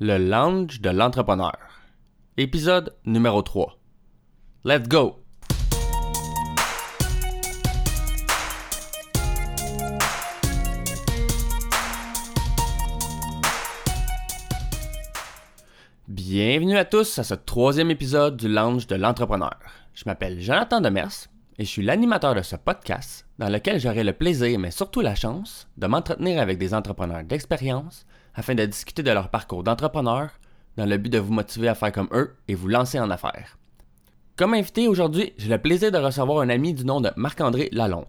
Le lounge de l'entrepreneur. Épisode numéro 3. Let's go! Bienvenue à tous à ce troisième épisode du lounge de l'entrepreneur. Je m'appelle Jonathan Demers et je suis l'animateur de ce podcast dans lequel j'aurai le plaisir, mais surtout la chance, de m'entretenir avec des entrepreneurs d'expérience afin de discuter de leur parcours d'entrepreneur dans le but de vous motiver à faire comme eux et vous lancer en affaires. Comme invité aujourd'hui, j'ai le plaisir de recevoir un ami du nom de Marc-André Lalonde.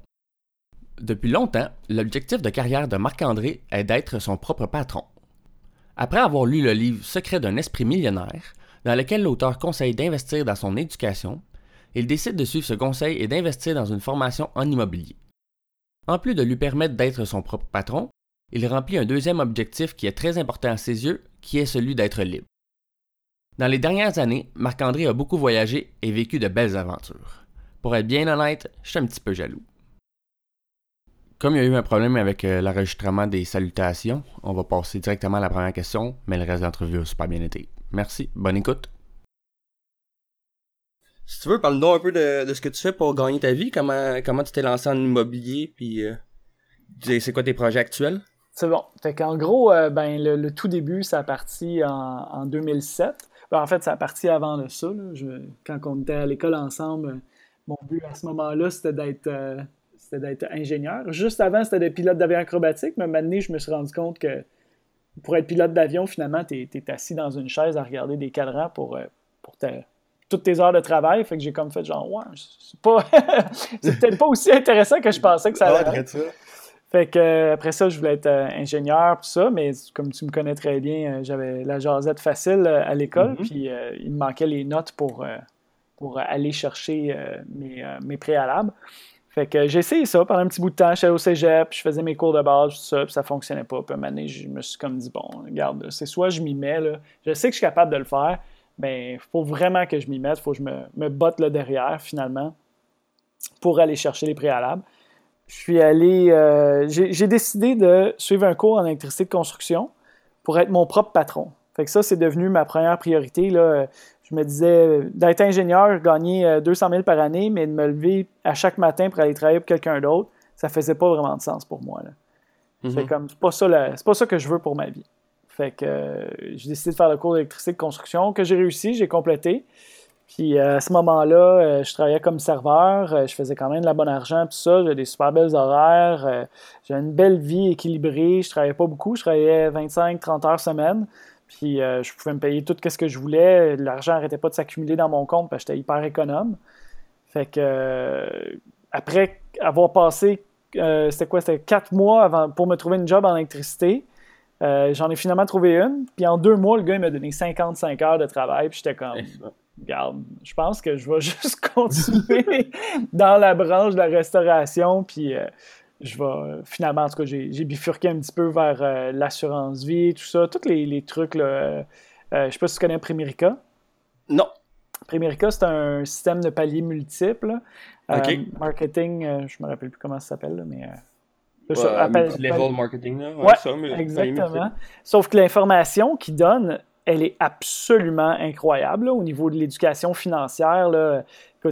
Depuis longtemps, l'objectif de carrière de Marc-André est d'être son propre patron. Après avoir lu le livre Secret d'un esprit millionnaire, dans lequel l'auteur conseille d'investir dans son éducation, il décide de suivre ce conseil et d'investir dans une formation en immobilier. En plus de lui permettre d'être son propre patron, il remplit un deuxième objectif qui est très important à ses yeux, qui est celui d'être libre. Dans les dernières années, Marc-André a beaucoup voyagé et vécu de belles aventures. Pour être bien honnête, je suis un petit peu jaloux. Comme il y a eu un problème avec euh, l'enregistrement des salutations, on va passer directement à la première question, mais le reste de l'entrevue a super bien été. Merci, bonne écoute. Si tu veux, parle-nous un peu de, ce que tu fais pour gagner ta vie, comment, tu t'es lancé en immobilier, puis euh, c'est quoi tes projets actuels? C'est bon. Fait qu'en gros, euh, ben, le, tout début, ça a parti en, 2007. Ben, en fait, ça a parti avant de ça. quand on était à l'école ensemble, mon but à ce moment-là, c'était d'être euh, d'être ingénieur. Juste avant, c'était de pilote d'avion acrobatique, mais maintenant, je me suis rendu compte que pour être pilote d'avion, finalement, tu es, assis dans une chaise à regarder des cadrans pour, euh, pour toutes tes heures de travail. Fait que j'ai comme fait genre, ouais, c'est pas. c'est peut-être pas aussi intéressant que je pensais que ça allait. être. Fait que euh, après ça, je voulais être euh, ingénieur, tout ça, mais comme tu me connais très bien, euh, j'avais la jasette facile à l'école, mm-hmm. puis il me manquait les notes pour, pour aller chercher mes, mes, préalables. Fait que j'ai essayé ça pendant un petit bout de temps. J'allais au cégep, je faisais mes cours de base, tout ça, puis ça fonctionnait pas. Puis à un moment donné, je me suis comme dit, bon, regarde, c'est soit je m'y mets, là. je sais que je suis capable de le faire, mais il faut vraiment que je m'y mette, il faut que je me, me botte là derrière, finalement, pour aller chercher les préalables je suis allé. Euh, j'ai décidé de suivre un cours en électricité de construction pour être mon propre patron. Fait que ça, c'est devenu ma première priorité. Là. Je me disais, d'être ingénieur, gagner 200 euh, 000 par année, mais de me lever à chaque matin pour aller travailler pour quelqu'un d'autre, ça faisait pas vraiment de sens pour moi. C'est mm-hmm. comme, c'est pas, ça pas ça que je veux pour ma vie. Fait que euh, j'ai décidé de faire le cours d'électricité de construction que j'ai réussi, j'ai complété. Puis euh, à ce moment-là, euh, je travaillais comme serveur, euh, je faisais quand même de la bonne argent, tout ça, j'avais des super belles horaires, j'avais une belle vie équilibrée, je travaillais pas beaucoup, je travaillais 25-30 heures semaine, puis je pouvais me payer tout ce que je voulais, l'argent n'arrêtait pas de s'accumuler dans mon compte parce que j'étais hyper économe. Fait que après avoir passé, c'était quoi, c'était 4 mois avant, pour me trouver une job en électricité, j'en ai finalement trouvé une, puis en deux mois, le gars il m'a donné 55 heures de travail, puis j'étais comme regarde, je pense que je vais juste continuer dans la branche de la restauration, puis euh, je vais finalement, en tout cas, j'ai bifurqué un petit peu vers euh, l'assurance vie, tout ça, tous les, trucs. Là, euh, je sais pas si tu connais Primerica. Non. Primerica, c'est un système de paliers multiples. marketing, je me rappelle plus comment ça s'appelle, mais. level marketing, là. Ouais, exactement. Sauf que l'information qu'ils donnent elle est absolument incroyable au niveau de l'éducation financière.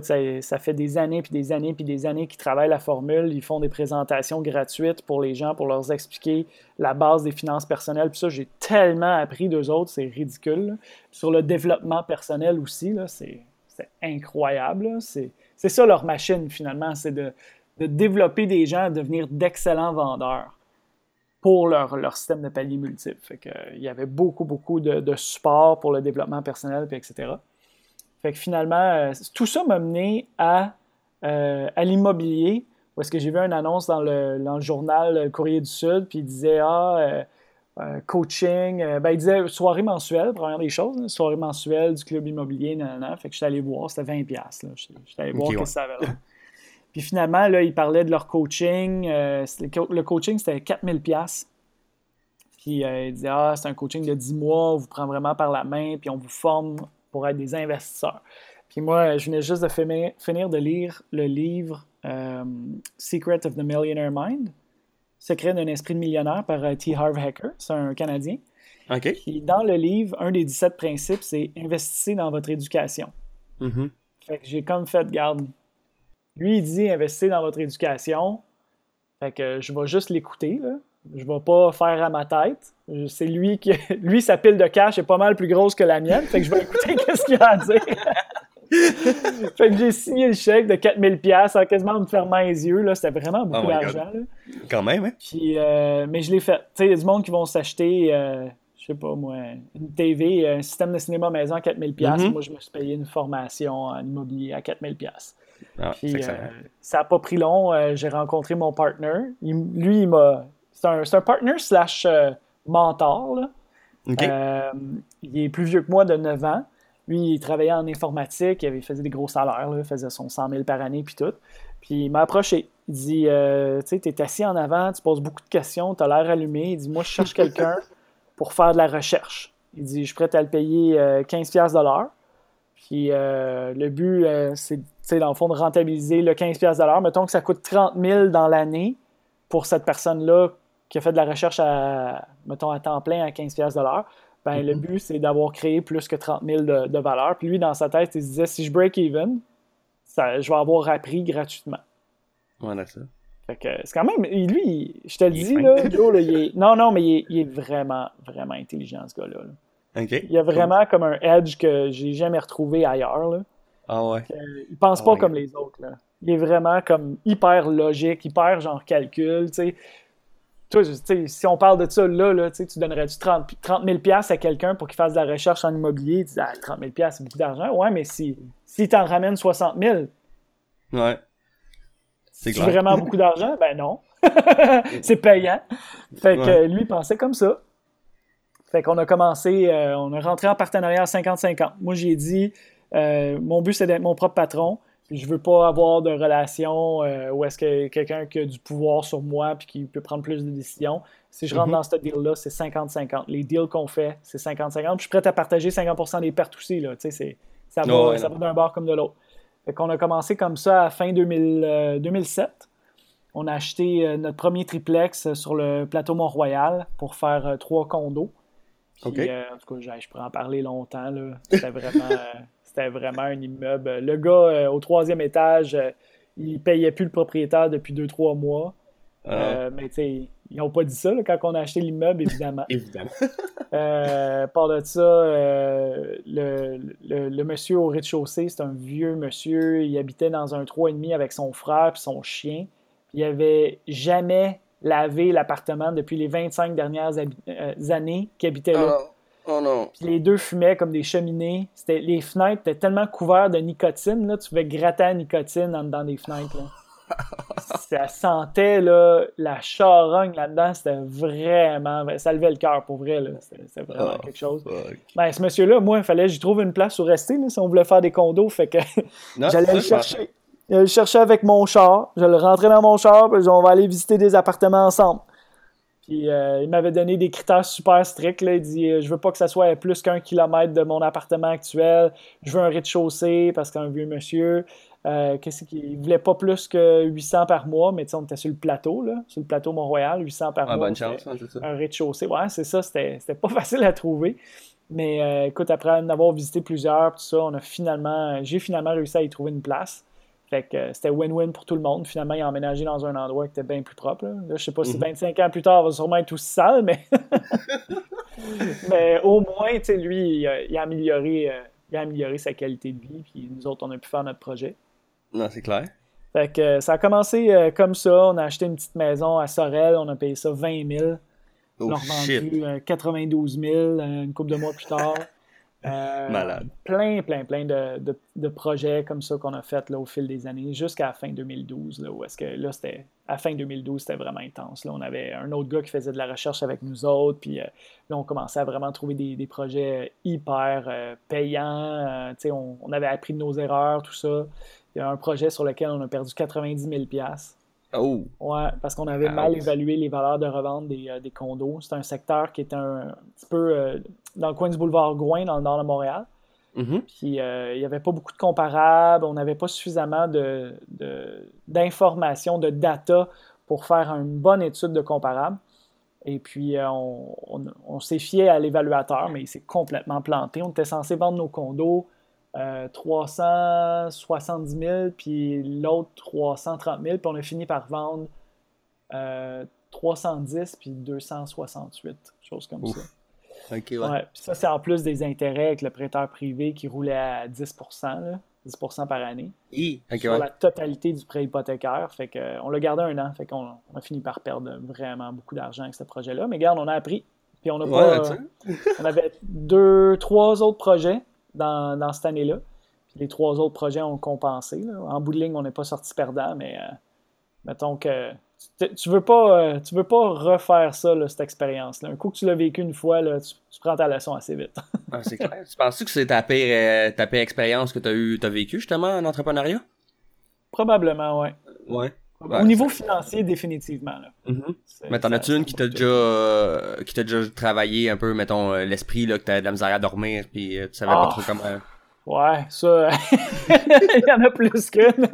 Ça, fait des années, puis des années, puis des années qu'ils travaillent la formule. Ils font des présentations gratuites pour les gens, pour leur expliquer la base des finances personnelles. Puis ça, j'ai tellement appris d'eux autres, c'est ridicule. Sur le développement personnel aussi, c'est incroyable. C'est ça leur machine, finalement, c'est de, de développer des gens à devenir d'excellents vendeurs pour leur, leur système de paliers multiples. Fait que, il y avait beaucoup, beaucoup de, de support pour le développement personnel, puis etc. Fait que finalement, euh, tout ça m'a mené à, euh, à l'immobilier, où est-ce que j'ai vu une annonce dans le, dans le journal Courrier du Sud, puis il disait Ah, euh, coaching, ben, il disait soirée mensuelle, première des choses, hein, soirée mensuelle du club immobilier, nanana. Fait que j'étais allé voir, c'était 20$. J'étais allé voir ce que ça avait là. Puis finalement, là, ils parlaient de leur coaching. Euh, le coaching, c'était 4000 pièces. Puis euh, ils disaient, ah, c'est un coaching de 10 mois, on vous prend vraiment par la main, puis on vous forme pour être des investisseurs. Puis moi, je venais juste de finir, de lire le livre euh, Secret of the Millionaire Mind. Secret d'un esprit de millionnaire par T. Harv Hacker. C'est un Canadien. OK. Puis dans le livre, un des 17 principes, c'est investissez dans votre éducation. Mhm. Fait que j'ai comme fait, garde. Lui, il dit investissez dans votre éducation. Fait que je vais juste l'écouter, là. Je vais pas faire à ma tête. C'est lui qui. Lui, sa pile de cash est pas mal plus grosse que la mienne. Fait que je vais écouter qu'est-ce qu'il a à dire. fait que j'ai signé le chèque de 4000$ piastres en quasiment me fermant les yeux. Là. C'était vraiment beaucoup Oh d'argent. Quand même, hein? Puis, euh, mais je l'ai fait. Tu sais, il y a du monde qui vont s'acheter, euh, je sais pas moi, une TV, un système de cinéma maison à 4000$. piastres. Mhm. Moi, je me suis payé une formation en immobilier à 4000$. piastres. Ah, Puis, euh, ça n'a pas pris long. euh, J'ai rencontré mon partner. Il- lui, il m'a. C'est un, c'est un partner slash euh, mentor. Là. Euh, il est plus vieux que moi de 9 ans. Lui, il travaillait en informatique, il avait- faisait des gros salaires, là, il faisait son 100 000 par année, puis tout. Puis il m'a approché. Il dit euh, Tu sais, tu es assis en avant, tu poses beaucoup de questions, tu as l'air allumé. Il dit Moi, je cherche quelqu'un pour faire de la recherche. Il dit Je suis prêt à le payer euh, 15$ piastres de l'heure. Puis le but, c'est, tu sais, dans le fond, de rentabiliser le 15$ piastres de l'heure. Mettons que ça coûte 30 000 dans l'année pour cette personne-là qui a fait de la recherche à, mettons, à temps plein à 15$ piastres de l'heure. Ben, Le but, c'est d'avoir créé plus que 30 000 de, de valeur. Puis lui, dans sa tête, il se disait si je break even, ça, je vais avoir appris gratuitement. Ouais, d'accord. Fait que c'est quand même. Lui, je te le dis, là, Joe, là, il est, non, non, mais il est, il est vraiment, vraiment intelligent, ce gars-là. là. Il a vraiment comme un edge que j'ai jamais retrouvé ailleurs. Là. Ah ouais. Euh, il pense Oh pas comme les autres. Là. Il est vraiment comme hyper logique, hyper genre calcul. tu sais. Toi, tu si on parle de ça là, là tu tu donnerais-tu 30, 30 000 piastres à quelqu'un pour qu'il fasse de la recherche en immobilier? Tu dis, ah, 30 000 piastres, c'est beaucoup d'argent. Ouais, mais si, si t'en ramènes 60 000, Ouais. C'est vraiment beaucoup d'argent? Ben non. c'est payant. Fait que Ouais. lui il pensait comme ça. Fait qu'on a commencé, euh, on a rentré en partenariat à 50-50. Moi, j'ai dit, euh, mon but, c'est d'être mon propre patron. Puis je veux pas avoir de relation euh, où est-ce que quelqu'un qui a du pouvoir sur moi puis qui peut prendre plus de décisions. Si je rentre Mhm. dans ce deal-là, c'est 50-50. Les deals qu'on fait, c'est 50-50. Puis je suis prêt à partager 50% des pertes aussi. Là. Ça va, ouais, d'un bord comme de l'autre. Qu'on a commencé comme ça à fin 2000, euh, 2007. On a acheté euh, notre premier triplex sur le plateau Mont-Royal pour faire trois condos. Puis, euh, en tout cas, je pourrais en parler longtemps. C'était vraiment, c'était vraiment un immeuble. Le gars euh, au troisième étage, euh, il payait plus le propriétaire depuis deux, trois mois. Ah, Euh, mais tu sais, ils n'ont pas dit ça là, quand on a acheté l'immeuble, évidemment. Évidemment. Euh, par de ça, le, le- le monsieur au rez-de-chaussée, c'est un vieux monsieur. Il habitait dans un 3,5 avec son frère et son chien. Il avait jamais lavé l'appartement depuis les 25 dernières années qu'il habitait là. Oh, oh non. Puis les deux fumaient comme des cheminées. C'était, les fenêtres étaient tellement couvertes de nicotine, là, tu pouvais gratter la nicotine en dedans des fenêtres. là. ça sentait là, la charogne là-dedans. C'était vraiment. Ça levait le cœur pour vrai. là. C'était, c'était vraiment Oh, quelque chose. fuck. Ben, ce monsieur-là, moi, il fallait que j'y trouve une place où rester là, si on voulait faire des condos. Fait que Non, j'allais le chercher. J'allais le chercher avec mon char. Je le rentrais dans mon char, puis on va aller visiter des appartements ensemble. Puis euh, il m'avait donné des critères super stricts. Là. Il dit euh, Je veux pas que ça soit à plus qu'un kilomètre de mon appartement actuel. Je veux un rez-de-chaussée parce qu'un vieux monsieur. Euh, qu'est-ce qu'il il voulait pas plus que 800 par mois, mais tu sais, on était sur le plateau, là, sur le plateau Mont-Royal, 800 par Ah, mois. bonne chance, hein, ça. Un rez-de-chaussée. Ouais, c'est ça, c'était c'était pas facile à trouver. Mais euh, écoute, après en avoir visité plusieurs, tout ça, on a finalement, j'ai finalement réussi à y trouver une place. Fait que euh, c'était win-win pour tout le monde. Finalement, il a emménagé dans un endroit qui était bien plus propre. Là, Là, je sais pas si Mhm. 25 ans plus tard, il va sûrement être aussi sale, mais, mais au moins, tu sais, lui, il a, il a amélioré, euh, il a amélioré sa qualité de vie. Puis nous autres, on a pu faire notre projet. Non, c'est clair. Fait que euh, ça a commencé euh, comme ça. On a acheté une petite maison à Sorel. On a payé ça 20 000. Oh On a revendu euh, 92 000 euh, une couple de mois plus tard. Euh, Malade. Plein, plein, plein de, de- de projets comme ça qu'on a fait là, au fil des années, jusqu'à la fin 2012. Là, où est-ce que là, c'était à la fin 2012, c'était vraiment intense. Là, on avait un autre gars qui faisait de la recherche avec nous autres, puis euh, là, on commençait à vraiment trouver des, des projets hyper euh, payants. Tu sais, on, on avait appris de nos erreurs, tout ça. Il y a un projet sur lequel on a perdu 90 000 Oh. Ouais, parce qu'on avait mal évalué les valeurs de revente des, euh, des condos. C'est un secteur qui est un, un petit peu euh, dans le coin du boulevard Gouin, dans le nord de Montréal. Mhm. Puis euh, il n'y avait pas beaucoup de comparables, on n'avait pas suffisamment de, de- d'informations, de, data pour faire une bonne étude de comparable. Et puis, euh, on, s'est fié à l'évaluateur, mais il s'est complètement planté. On était censé vendre nos condos 370 000, puis l'autre 330 000, puis on a fini par vendre 310 puis 268, choses comme ça. OK, ouais. ça, c'est en plus des intérêts avec le prêteur privé qui roulait à 10% 10% par année. sur la totalité du prêt hypothécaire. Fait que, on l'a gardé un an. Fait qu'on a fini par perdre vraiment beaucoup d'argent avec ce projet-là. Mais regarde, on a appris. Puis on a pas. on avait deux, trois autres projets dans, dans cette année-là. Puis les trois autres projets ont compensé. En bout de ligne, on n'est pas sorti perdant, mais euh, mettons que tu veux pas euh, tu veux pas refaire ça, cette expérience-là. Un coup que tu l'as vécu une fois, là, tu, prends ta leçon assez vite. ah, c'est clair. Tu penses que c'est ta pire, euh, ta pire expérience que tu as, eu, as vécue justement en entrepreneuriat? Probablement, ouais. Ouais. Au niveau financier, définitivement. Là. Mm-hmm. Mais t'en as-tu une qui t'a déjà, euh, qui déjà travaillé un peu, mettons, l'esprit, là, que t'as de la misère à dormir, puis tu savais pas ah. trop comment? Ouais, ça, il y en a plus qu'une.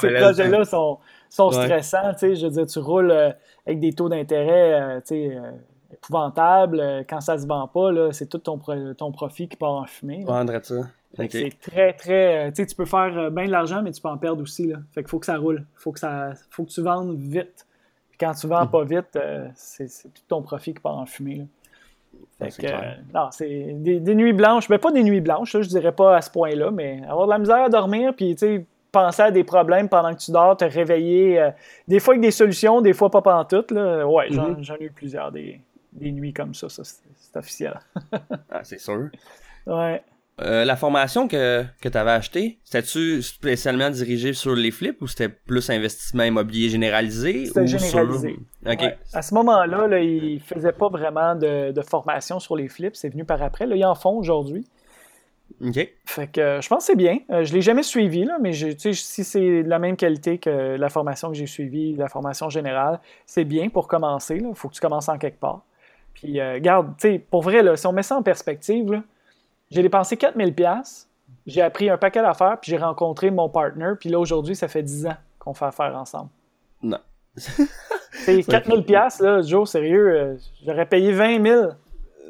Ces projets-là sont, sont stressants. Je veux dire, tu roules euh, avec des taux d'intérêt euh, euh, épouvantables. Quand ça se vend pas, c'est tout ton, ton profit qui part en fumée. Vendre ça. C'est très, très. tu peux faire bien de l'argent, mais tu peux en perdre aussi. Là. Fait qu'il faut que ça roule. Faut que ça, faut que tu vendes vite. quand tu vends pas vite, c'est tout ton profit qui part en fumée. non, c'est des, nuits blanches. mais ben, pas des nuits blanches, je dirais pas à ce point-là, mais avoir de la misère à dormir, puis penser à des problèmes pendant que tu dors, te réveiller. Euh, des fois avec des solutions, des fois pas pendant toutes. Là. Ouais, mm-hmm. j'en ai eu plusieurs des, nuits comme ça, ça c'est officiel. ah, c'est sûr. Ouais. Euh, la formation que, que tu avais achetée, c'était-tu spécialement dirigé sur les flips ou c'était plus investissement immobilier généralisé? C'était généralisé. À ce moment-là, là, ils ne faisaient pas vraiment de, de, formation sur les flips. C'est venu par après. Là, ils en font aujourd'hui. Fait que euh, je pense que c'est bien. Euh, je ne l'ai jamais suivi, là, mais si c'est de la même qualité que la formation que j'ai suivie, la formation générale, c'est bien pour commencer. Il faut que tu commences en quelque part. Puis, euh, garde, pour vrai, là, si on met ça en perspective, j'ai dépensé 4000$, j'ai appris un paquet d'affaires, puis j'ai rencontré mon partner, puis là, aujourd'hui, ça fait 10 ans qu'on fait affaire ensemble. Non. c'est 4000$, là, Joe, sérieux, j'aurais payé 20 000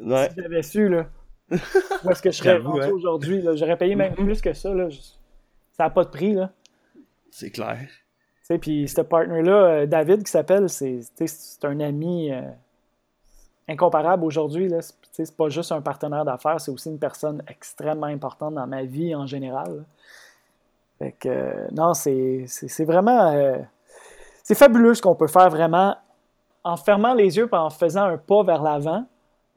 si j'avais su, là. Où est-ce que je serais rendu aujourd'hui? J'aurais payé même plus que ça. Là. Ça n'a pas de prix. là. C'est clair. Puis ce partner-là, euh, David, qui s'appelle, c'est un ami euh, incomparable aujourd'hui. C'est pas juste un partenaire d'affaires, c'est aussi une personne extrêmement importante dans ma vie en général. Fait que, euh, non, c'est vraiment. c'est fabuleux ce qu'on peut faire vraiment en fermant les yeux et en faisant un pas vers l'avant,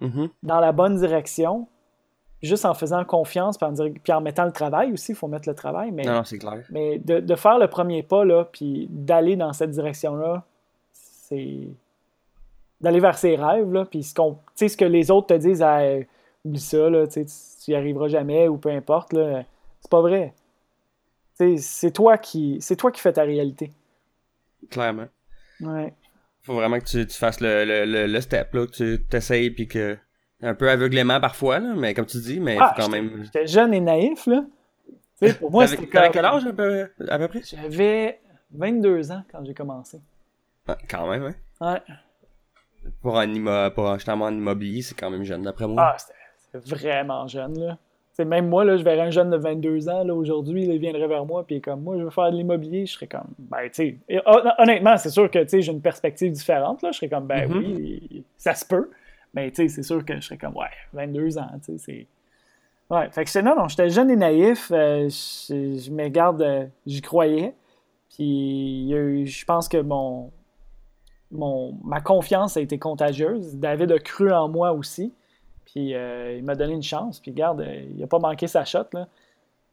mm-hmm. dans la bonne direction juste en faisant confiance, puis en, mettant le travail aussi, il faut mettre le travail. Mais, non, c'est clair. Mais de, faire le premier pas, là, puis d'aller dans cette direction-là, c'est d'aller vers ses rêves, là, puis ce, ce que les autres te disent, oublie ça, là, tu n'y arriveras jamais, ou peu importe, là, c'est pas vrai. C'est toi, qui, toi qui fais ta réalité. Clairement. Ouais. Faut vraiment que tu, fasses le, le, step, là, que tu t'essayes, puis que un peu aveuglément parfois, là, mais comme tu dis, mais ah, quand même. J'étais jeune et naïf, là. Tu sais, pour moi, c'était comme... quel âge à peu, à peu près? J'avais 22 ans quand j'ai commencé. Ah, quand même, ouais. Ouais. Pour, un pour acheter en immobilier, c'est quand même jeune, d'après moi. Ah, c'était vraiment jeune, là. T'sais, même moi, là, je verrais un jeune de 22 ans, là, aujourd'hui, il viendrait vers moi, puis comme, moi, je veux faire de l'immobilier, je serais comme, ben, tu sais, honnêtement, c'est sûr que, tu sais, j'ai une perspective différente, là, je serais comme, ben mm-hmm. oui, ça se peut. Mais tu sais, c'est sûr que je serais comme, ouais, 22 ans, tu sais, c'est. Ouais, fait que non, non, j'étais jeune et naïf, euh, je, me garde, euh, j'y croyais. Puis je pense que mon, mon, ma confiance a été contagieuse. David a cru en moi aussi. Puis euh, il m'a donné une chance. Puis garde, il n'a pas manqué sa shot. Là.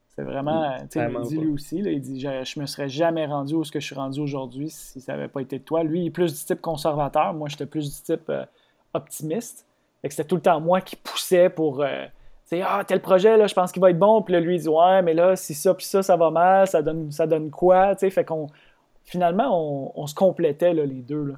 C'est vraiment, mm, tu sais, il dit lui aussi, là, il dit je, je me serais jamais rendu où ce que je suis rendu aujourd'hui si ça n'avait pas été de toi. Lui, il est plus du type conservateur. Moi, j'étais plus du type optimiste. C'était tout le temps moi qui poussais pour. Euh, ah, tel projet, là, je pense qu'il va être bon. Puis là, lui, il dit Ouais, mais là, si ça, puis ça, ça va mal, ça donne, ça donne quoi? fait qu'on. Finalement, on, se complétait, là, les deux. Là.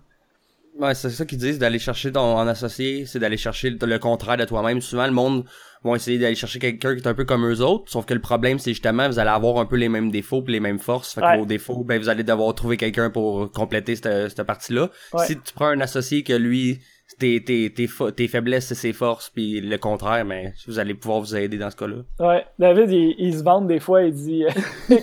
Ouais, c'est ça qu'ils disent, d'aller chercher ton en associé, c'est d'aller chercher le, contraire de toi-même. Souvent, le monde va essayer d'aller chercher quelqu'un qui est un peu comme eux autres, sauf que le problème, c'est justement, vous allez avoir un peu les mêmes défauts pis les mêmes forces. Fait que vos défauts, ben, vous allez devoir trouver quelqu'un pour compléter cette, cette partie-là. Si tu prends un associé que lui, tes, tes, tes, tes faiblesses, c'est ses forces, puis le contraire, mais vous allez pouvoir vous aider dans ce cas-là. Ouais, David, il, se vante des fois, il dit il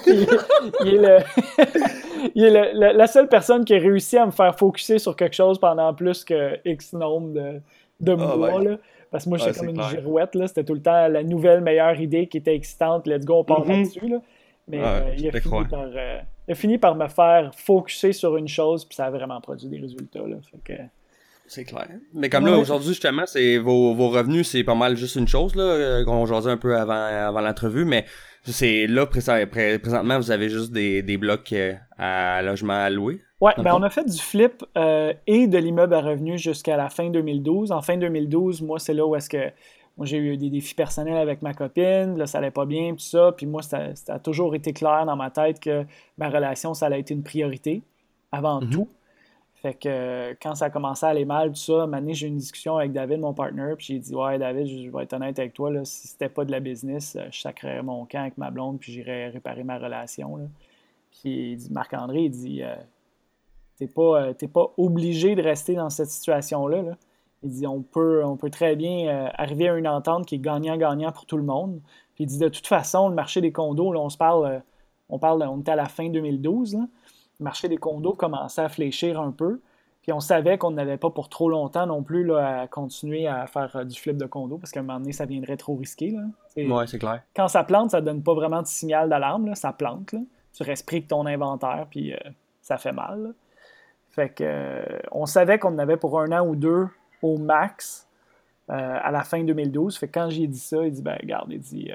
est, le, il est la seule personne qui a réussi à me faire focuser sur quelque chose pendant plus que X nombre de, de ah, mois. Là. Parce que moi, j'étais comme une girouette, là. C'était tout le temps la nouvelle meilleure idée qui était excitante. Let's go, on part mm-hmm. là-dessus. Là. Mais euh, il, a fini par, euh, il, a fini par, me faire focuser sur une chose, puis ça a vraiment produit des résultats. Là. Fait que, c'est clair. Mais comme là, aujourd'hui, justement, c'est vos, vos revenus, c'est pas mal juste une chose, là, euh, qu'on jasait un peu avant, avant l'entrevue, mais c'est là, présentement, vous avez juste des, des blocs euh, à logement à louer? Ouais, ben on a fait du flip euh, et de l'immeuble à revenus jusqu'à la fin 2012. En fin 2012, moi, c'est là où est-ce que moi, j'ai eu des défis personnels avec ma copine, là, ça allait pas bien, tout ça. Puis moi, ça, a toujours été clair dans ma tête que ma relation, ça allait être une priorité avant mhm. tout. Fait que quand ça a commencé à aller mal, tout ça, un j'ai eu une discussion avec David, mon partner, puis j'ai dit Ouais, David, je vais être honnête avec toi, là, si c'était pas de la business, euh, je sacrerais mon camp avec ma blonde, puis j'irais réparer ma relation. Puis il dit Marc-André, il dit euh, T'es pas, euh, pas obligé de rester dans cette situation-là. Il dit on peut, on peut très bien arriver à une entente qui est gagnant-gagnant pour tout le monde. Puis il dit de toute façon, le marché des condos, là, on se parle, on parle, on était à la fin 2012. Là, marché des condos commençait à fléchir un peu. Puis on savait qu'on n'avait pas pour trop longtemps non plus là, à continuer à faire euh, du flip de condo parce qu'à un moment donné, ça viendrait trop risqué. Oui, c'est clair. Quand ça plante, ça donne pas vraiment de signal d'alarme. Ça plante. Là. Tu restes pris de ton inventaire, puis euh, ça fait mal. Fait que euh, on savait qu'on en avait pour un an ou deux au max à la fin 2012. Fait que quand j'ai dit ça, il dit ben regarde, il dit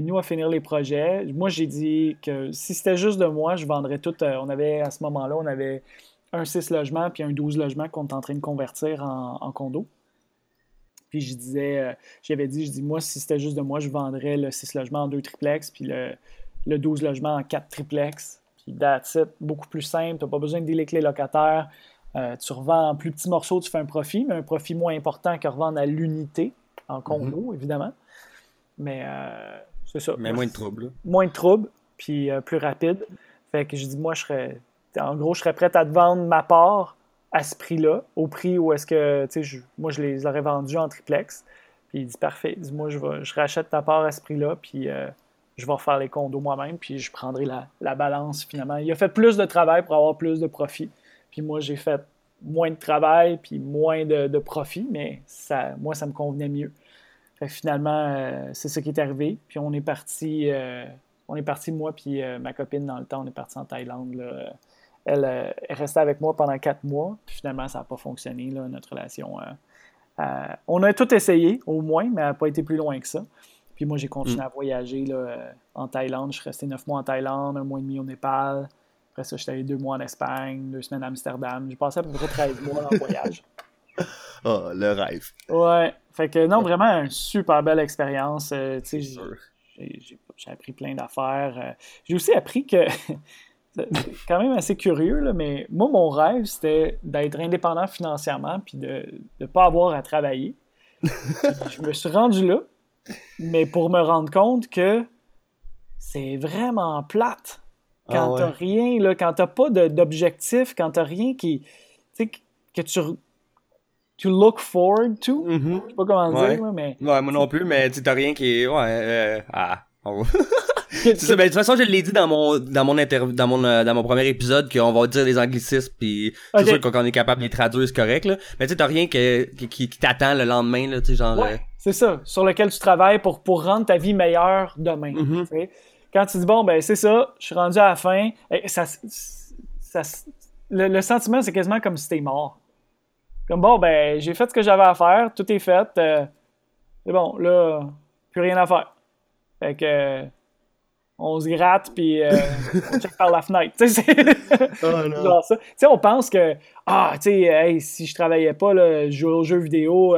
nous à finir les projets. Moi, j'ai dit que si c'était juste de moi, je vendrais tout. Euh, on avait à ce moment-là, on avait un 6 logements puis un 12 logements qu'on est en train de convertir en, condo. Puis je disais, euh, j'avais dit, je dis, moi, si c'était juste de moi, je vendrais le 6 logements en 2 triplex, puis le, le 12 logements en 4 triplex. Puis that's it, beaucoup plus simple, tu n'as pas besoin de déléguer les locataires. Euh, tu revends en plus petits morceaux, tu fais un profit, mais un profit moins important que revendre à l'unité en condo, mhm. évidemment. Mais c'est ça. Mais moins de troubles. Moins de troubles, puis euh, plus rapide. Fait que je dis, moi, je serais. En gros, je serais prête à te vendre ma part à ce prix-là, au prix où est-ce que, tu sais, moi, je les aurais vendus en triplex. Puis il dit, parfait. Dit, moi, je, vais, je rachète ta part à ce prix-là, puis euh, je vais refaire les condos moi-même, puis je prendrai la, balance finalement. Il a fait plus de travail pour avoir plus de profit. Puis moi, j'ai fait moins de travail, puis moins de, de profit, mais ça, moi, ça me convenait mieux finalement, euh, c'est ce qui est arrivé. Puis on est parti, euh, on est parti moi puis euh, ma copine dans le temps, on est parti en Thaïlande. Elle est restée avec moi pendant quatre mois. Puis finalement, ça n'a pas fonctionné, notre relation. on a tout essayé, au moins, mais elle n'a pas été plus loin que ça. Puis moi, j'ai continué mm. à voyager en Thaïlande. Je suis resté neuf mois en Thaïlande, un mois et demi au Népal. Après ça, j'étais allé deux mois en Espagne, deux semaines à Amsterdam. J'ai passé à peu près 13 mois en voyage. Oh, le rêve. Ouais. Fait que non, vraiment une super belle expérience. Euh, j'ai appris plein d'affaires. Euh. j'ai aussi appris que c'est quand même assez curieux, là, mais moi, mon rêve, c'était d'être indépendant financièrement puis de ne pas avoir à travailler. je me suis rendu là, mais pour me rendre compte que c'est vraiment plate. Quand ah t'as rien, là, quand t'as pas d'objectif, quand t'as rien qui. que tu to look forward to? Mm-hmm. Je sais pas comment dire, mais. Ouais, moi non plus, mais tu t'as rien qui est. Ouais, euh, ah. c'est ça, ben, de toute façon, je l'ai dit dans mon, dans mon dans mon, euh, dans mon premier épisode qu'on va dire les anglicismes puis c'est sûr qu'on est capable de les traduire, c'est correct, là. Mais tu t'as rien qui, qui, t'attend le lendemain, là, tu sais, genre. Ouais, euh, c'est ça, sur lequel tu travailles pour, pour rendre ta vie meilleure demain. Mm-hmm. Quand tu dis, bon, ben, c'est ça, je suis rendu à la fin, ça, ça, le, le sentiment, c'est quasiment comme si t'es mort. Comme bon, ben, j'ai fait ce que j'avais à faire, tout est fait. Euh, c'est bon, là, plus rien à faire. Fait que. Euh, on se gratte, puis euh, on check par la fenêtre. Tu sais, oh, ça. On pense que, ah, tu sais, si je travaillais pas, là, je jouais aux jeux vidéo,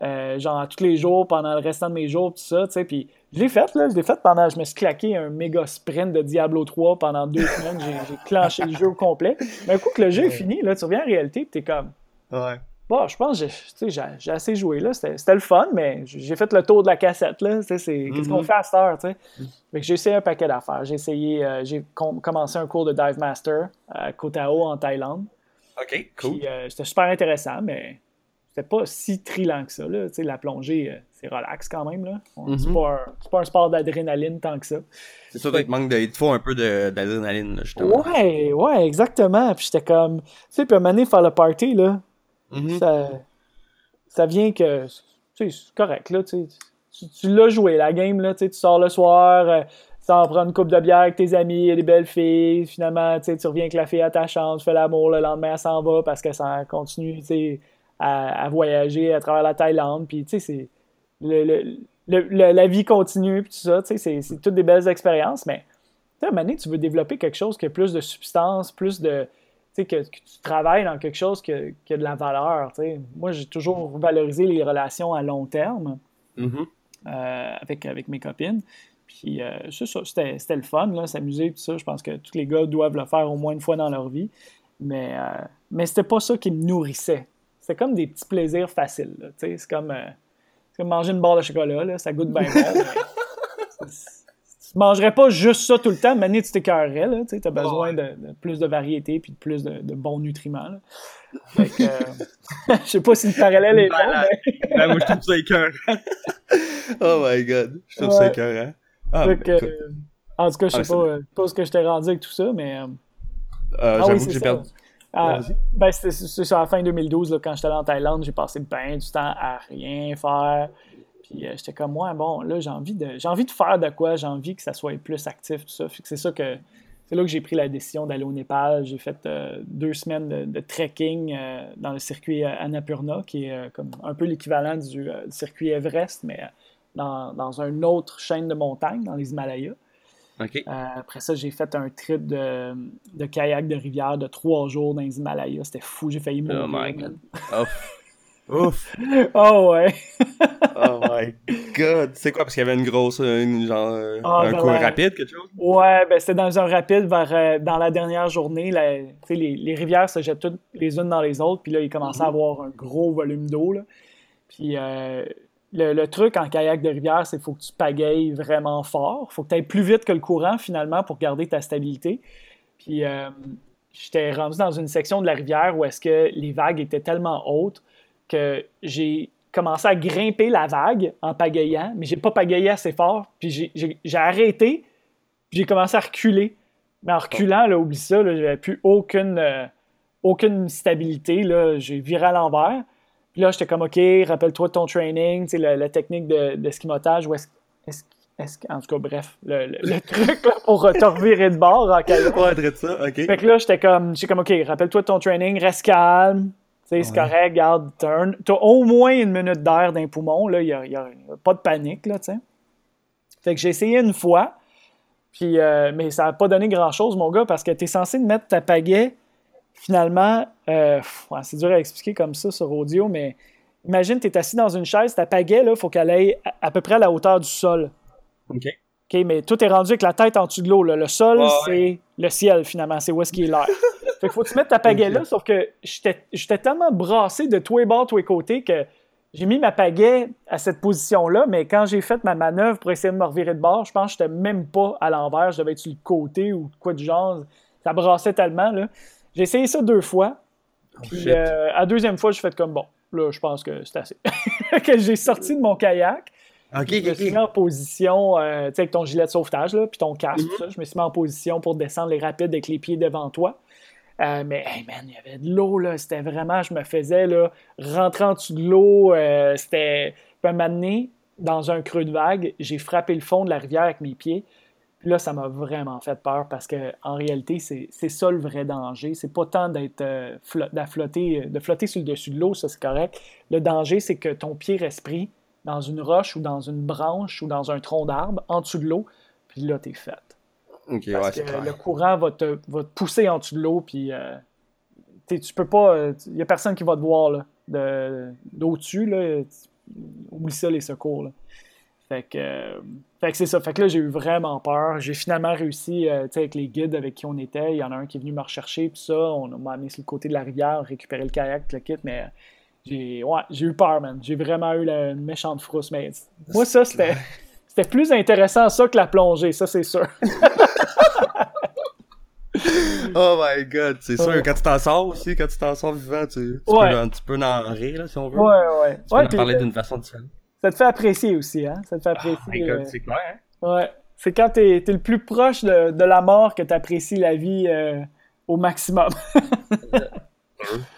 genre tous les jours pendant le restant de mes jours, tout ça, tu sais. Puis je l'ai fait, là, je l'ai fait pendant, je me suis claqué un méga sprint de Diablo 3 pendant deux semaines, j'ai clenché le jeu au complet. Mais un coup que le jeu est fini, là, tu reviens en réalité, tu t'es comme. Ouais. Bon, je pense que j'ai assez joué, là. C'était le fun, mais j'ai fait le tour de la cassette, là. Qu'est-ce qu'on mm-hmm. fait à cette heure, tu sais? J'ai essayé un paquet d'affaires. J'ai essayé, euh, j'ai commencé un cours de Dive Master à Koh Tao, en Thaïlande. OK, cool. Euh, c'était super intéressant, mais c'était pas si trillant que ça. Là. La plongée, euh, c'est relax quand même. Là. C'est pas, pas, un sport d'adrénaline tant que ça. C'est sûr qu'il manque de, il faut un peu d'adrénaline, justement. Ouais, ouais, exactement. Puis j'étais comme. Tu sais, puis à un moment donné, faire le party, là, mhm. ça, ça vient que. Tu sais, c'est correct, là. Tu, tu l'as joué, la game, là. Tu sors le soir. Euh, tu en prends une coupe de bière avec tes amis, et des belles filles. Finalement, tu reviens avec la fille à ta chambre, tu fais l'amour, le lendemain, elle s'en va parce que ça continue, sais à, voyager à travers la Thaïlande. Puis, tu sais, c'est. Le, la vie continue, puis tout ça, tu sais, c'est toutes des belles expériences, mais à un moment donné, tu veux développer quelque chose qui a plus de substance, plus de. Que, tu travailles dans quelque chose qui a, de la valeur. Moi, j'ai toujours valorisé les relations à long terme mm-hmm. euh, avec, avec mes copines. Puis, euh, c'était le fun, là, s'amuser, tout ça. Je pense que tous les gars doivent le faire au moins une fois dans leur vie. Mais, euh, mais c'était pas ça qui me nourrissait c'est comme des petits plaisirs faciles. C'est comme, comme, manger une barre de chocolat, là, ça goûte bien bon. tu mangerais pas juste ça tout le temps, mais tu t'écœurerais. Tu as besoin de, plus de variété puis de plus de, bons nutriments. Euh, je sais pas si le parallèle est bon. Mais... moi, je trouve ça écœurant. oh my god, je trouve ça écœurant. Ah, euh, en tout cas, je sais ah, pas, pas ce que je t'ai rendu avec tout ça, mais. ah, J'avoue que j'ai perdu. Ah, ben, c'est sur la fin 2012, là, quand j'étais en Thaïlande, j'ai passé bien du temps à rien faire. Puis euh, j'étais comme, moi, bon, là, j'ai envie, de, j'ai envie de faire de quoi, j'ai envie que ça soit plus actif, tout ça. c'est ça que. C'est là que j'ai pris la décision d'aller au Népal. J'ai fait euh, deux semaines de, trekking euh, dans le circuit Annapurna, qui est comme un peu l'équivalent du, circuit Everest, mais dans, dans une autre chaîne de montagnes, dans les Himalayas. Après ça, j'ai fait un trip de, de, kayak de rivière de trois jours dans les Himalayas. C'était fou, j'ai failli mourir. Oh my god. Ouf. oh ouais. oh my god. C'est quoi? Parce qu'il y avait une grosse, genre, ah, un cours rapide, quelque chose? Ouais, ben c'était dans un rapide vers, euh, dans la dernière journée. les, les, rivières se jettent toutes les unes dans les autres. Puis là, il commençait à mhm. avoir un gros volume d'eau. Puis euh, le, truc en kayak de rivière, c'est qu'il faut que tu pagayes vraiment fort. Il faut que tu ailles plus vite que le courant, finalement, pour garder ta stabilité. Puis, euh, j'étais rendu dans une section de la rivière où est-ce que les vagues étaient tellement hautes que j'ai commencé à grimper la vague en pagayant, mais j'ai pas pagayé assez fort. Puis j'ai arrêté, puis j'ai commencé à reculer. Mais en reculant, là, oublie ça, j'avais plus aucune, euh, aucune stabilité. J'ai viré à l'envers là, j'étais comme, OK, rappelle-toi de ton training, tu sais, la, technique de, d'esquimotage, ou est-ce, est-ce, en tout cas, bref, le, truc là, pour te revirer de bord en kayak. Ouais, ça, OK. Fait que là, j'étais comme, j'étais comme, OK, rappelle-toi de ton training, reste calme, tu sais, c'est correct, garde, t'as, t'as au moins une minute d'air dans les poumons, là, il n'y a, y a, pas de panique, là. Fait que j'ai essayé une fois, puis, euh, mais ça n'a pas donné grand-chose, mon gars, parce que tu es censé mettre ta pagaie finalement, euh, c'est dur à expliquer comme ça sur audio, mais imagine, tu es assis dans une chaise, ta pagaie, il faut qu'elle aille à, peu près à la hauteur du sol. OK. OK, mais tout est rendu avec la tête en dessous de l'eau. Le sol, c'est le ciel, finalement. C'est où est-ce qu'il est l'air. fait qu'il faut que tu mettes ta pagaie là, sauf que j'étais tellement brassé de tous les bords, tous les côtés que j'ai mis ma pagaie à cette position-là, mais quand j'ai fait ma manœuvre pour essayer de me revirer de bord, je pense que je n'étais même pas à l'envers. Je devais être sur le côté ou quoi du genre. Ça brassait tellement, là. J'ai essayé ça deux fois. Oh, puis euh, à la deuxième fois, j'ai fait comme bon, là, je pense que c'est assez. que j'ai sorti de mon kayak. Je me suis mis en position, euh, tu sais, avec ton gilet de sauvetage, là, puis ton casque, mhm. Je me suis mis en position pour descendre les rapides avec les pieds devant toi. Euh, mais, hey man, il y avait de l'eau, là. C'était vraiment, je me faisais, là, rentrer en dessous de l'eau. c'était. Puis m'amener dans un creux de vague, j'ai frappé le fond de la rivière avec mes pieds. Puis là, ça m'a vraiment fait peur parce qu'en réalité, c'est ça le vrai danger. C'est pas tant d'être euh, flotter, de flotter sur le dessus de l'eau, ça c'est correct. Le danger, c'est que ton pied reste pris dans une roche ou dans une branche ou dans un tronc d'arbre en dessous de l'eau, puis là, t'es fait. parce que le courant va te, va te, pousser en dessous de l'eau, puis euh, tu peux pas. Il euh, n'y a personne qui va te voir d'au-dessus. oublie ça, les secours. Là. Fait que, euh, que c'est ça. Fait que là, j'ai eu vraiment peur. J'ai finalement réussi, euh, tu sais, avec les guides avec qui on était. Il y en a un qui est venu me rechercher, puis ça, on m'a amené sur le côté de la rivière, récupérer le kayak, le kit, mais j'ai ouais, j'ai eu peur, man. J'ai vraiment eu la, une méchante frousse. Mais moi, ça, c'était, c'était plus intéressant ça que la plongée, ça, c'est sûr. oh my god, c'est sûr. Quand tu t'en sors aussi, quand tu t'en sors vivant, tu, tu Ouais. peux un petit peu en rire, là, si on veut. ouais, ouais. Tu peux Ouais, en parler ça, d'une façon différente. ça te fait apprécier aussi, hein. Ça te fait apprécier. Oh my god, euh, c'est clair, hein? Ouais. C'est quand t'es es le plus proche de, de la mort que t'apprécies la vie euh, au maximum.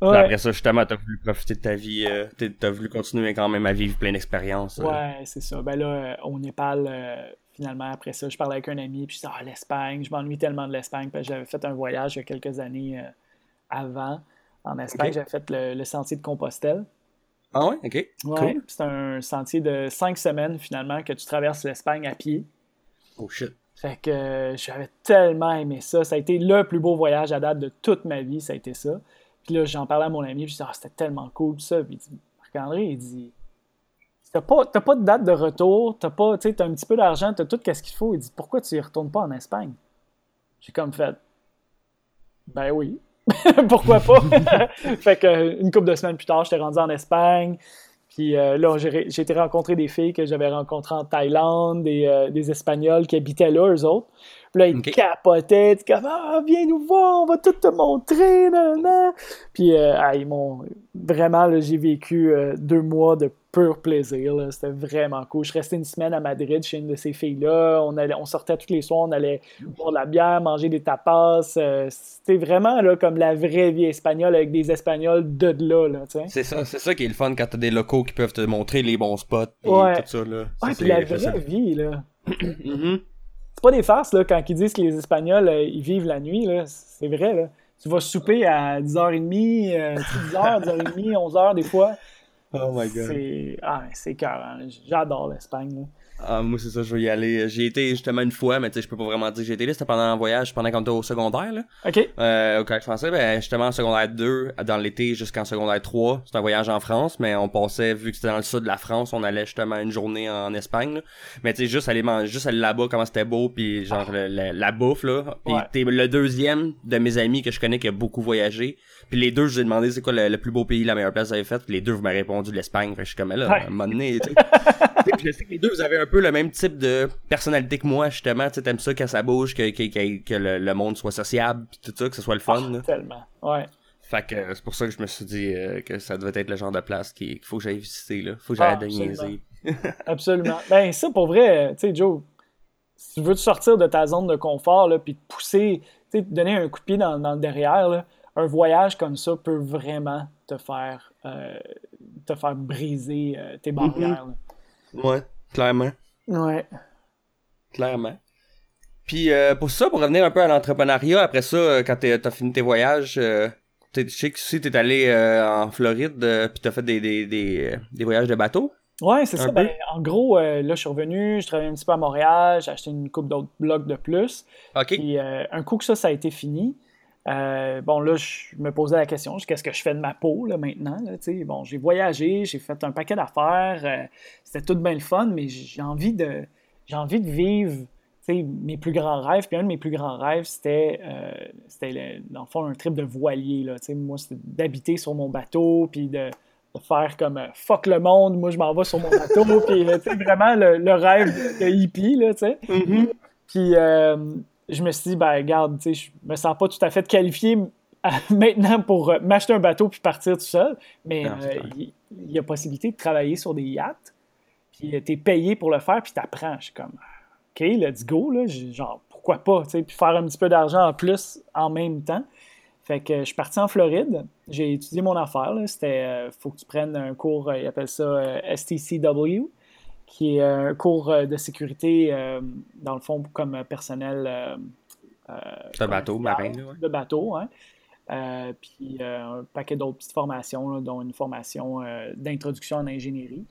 Ouais. Après ça, justement, t'as voulu profiter de ta vie, euh, t'as voulu continuer quand même à vivre plein d'expériences. euh. Ouais, c'est ça. Ben là, euh, au Népal, euh, finalement, après ça, je parlais avec un ami, puis je disais, ah, l'Espagne, je m'ennuie tellement de l'Espagne, parce que j'avais fait un voyage il y a quelques années euh, avant en Espagne, j'avais fait le, le sentier de Compostelle. Ah ouais, ok. Ouais, Cool. c'est un sentier de cinq semaines, finalement, que tu traverses l'Espagne à pied. Oh shit. Fait que j'avais tellement aimé ça. Ça a été le plus beau voyage à date de toute ma vie, ça a été ça. Puis là, j'en parlais à mon ami, je disais, ah, c'était tellement cool, tout ça. Puis il dit, Marc-André, il dit, t'as pas, pas de date de retour, t'as pas, tu sais, t'as un petit peu d'argent, t'as tout ce qu'il faut. Il dit, pourquoi tu y retournes pas en Espagne? J'ai comme fait, ben oui. Pourquoi pas? fait que une couple de semaines plus tard, j'étais rendu en Espagne. Puis euh, là, j'ai j'ai été rencontrer des filles que j'avais rencontrées en Thaïlande, des, euh, des Espagnols qui habitaient là, eux autres. Puis là, ils Ok. capotaient, ils comme Ah, viens nous voir, on va tout te montrer. Puis euh, ah, ils m'ont. Vraiment, là, j'ai vécu euh, deux mois de pur plaisir. là. C'était vraiment cool. Je resté une semaine à Madrid chez une de ces filles-là. On, allait, on sortait tous les soirs, on allait boire de la bière, manger des tapas. Euh, C'était vraiment là, comme la vraie vie espagnole avec des Espagnols de là. là tu sais. C'est ça, c'est ça qui est le fun quand t'as des locaux qui peuvent te montrer les bons spots et Ouais. tout ça, là. Ça, Ouais, puis la vraie vie, là. Mhm. C'est pas des farces, là, quand ils disent que les Espagnols, euh, ils vivent la nuit. C'est vrai, là. Tu vas souper à 10h30, euh, 10h, 10h30, 11h des fois. Oh my god. C'est ah. J'adore l'Espagne. Ah, moi, c'est ça, je veux y aller. J'ai été justement une fois, mais tu sais, je peux pas vraiment dire que j'ai été là. C'était pendant un voyage, pendant qu'on était au secondaire, là. OK. Euh, au collège français, ben, justement, en secondaire 2, dans l'été jusqu'en secondaire 3, c'est un voyage en France, mais on passait, vu que c'était dans le sud de la France, on allait justement une journée en Espagne, là. Mais tu sais, juste aller manger, juste aller là-bas, comment c'était beau, puis genre, le- le- la bouffe, là. Puis Ouais. t'es le deuxième de mes amis que je connais qui a beaucoup voyagé. Puis les deux, je vous ai demandé c'est quoi le, le plus beau pays, la meilleure place que vous avez faite, puis les deux, vous m'avez répondu l'Espagne. Fait que je suis comme, là, à un moment donné, puis je sais que les deux, vous avez un peu le même type de personnalité que moi, justement. Tu sais, t'aimes ça quand ça bouge, que, que, que, que le, le monde soit sociable, pis tout ça, que ce soit le fun. Ah, là. tellement. Ouais. Fait que euh, c'est pour ça que je me suis dit euh, que ça devait être le genre de place qui- qu'il faut que j'aille visiter, là. Faut que j'aille Ah, absolument. niaiser. Absolument. Ben, ça, pour vrai, tu sais, Joe, si tu veux te sortir de ta zone de confort, là, puis te pousser, tu sais, te donner un coup de pied dans, dans le derrière, là, un voyage comme ça peut vraiment te faire, euh, te faire briser euh, tes barrières. Ouais, clairement. Ouais. Clairement. Puis euh, pour ça, pour revenir un peu à l'entrepreneuriat, après ça, euh, quand t'as fini tes voyages, euh, je sais que si t'es allé euh, en Floride, puis t'as fait des, des, des, des voyages de bateau. Ouais, c'est ça. Ben, en gros, là, je suis revenu, je travaillais un petit peu à Montréal, j'ai acheté une coupe d'autres blocs de plus. Ok. Puis un coup que ça, ça a été fini, euh, bon, là, je me posais la question, qu'est-ce que je fais de ma peau, là, maintenant? Là, bon, j'ai voyagé, j'ai fait un paquet d'affaires, euh, c'était tout bien le fun, mais j'ai envie de, j'ai envie de vivre mes plus grands rêves. Puis un de mes plus grands rêves, c'était, euh, c'était dans le fond, un trip de voilier. Là, moi, c'était d'habiter sur mon bateau, puis de, de faire comme fuck le monde, moi, je m'en vais sur mon bateau, puis vraiment le, le rêve de hippie, là, tu sais? Mhm. Puis euh, je me suis dit, ben regarde, tu sais, je me sens pas tout à fait qualifié à- maintenant pour euh, m'acheter un bateau puis partir tout seul, mais euh, il y, a possibilité de travailler sur des yachts, puis tu es payé pour le faire, puis t'apprends. Je suis comme, OK, let's go, là, genre, pourquoi pas, tu sais, puis faire un petit peu d'argent en plus en même temps. Fait que je suis parti en Floride, j'ai étudié mon affaire, c'était, euh, faut que tu prennes un cours, euh, ils appellent ça euh, STCW, qui est un cours euh, de sécurité, euh, dans le fond, comme euh, personnel euh, euh, De bateau, marin, ouais. De bateau, hein. Euh, puis euh, un paquet d'autres petites formations, là, dont une formation euh, d'introduction en ingénierie.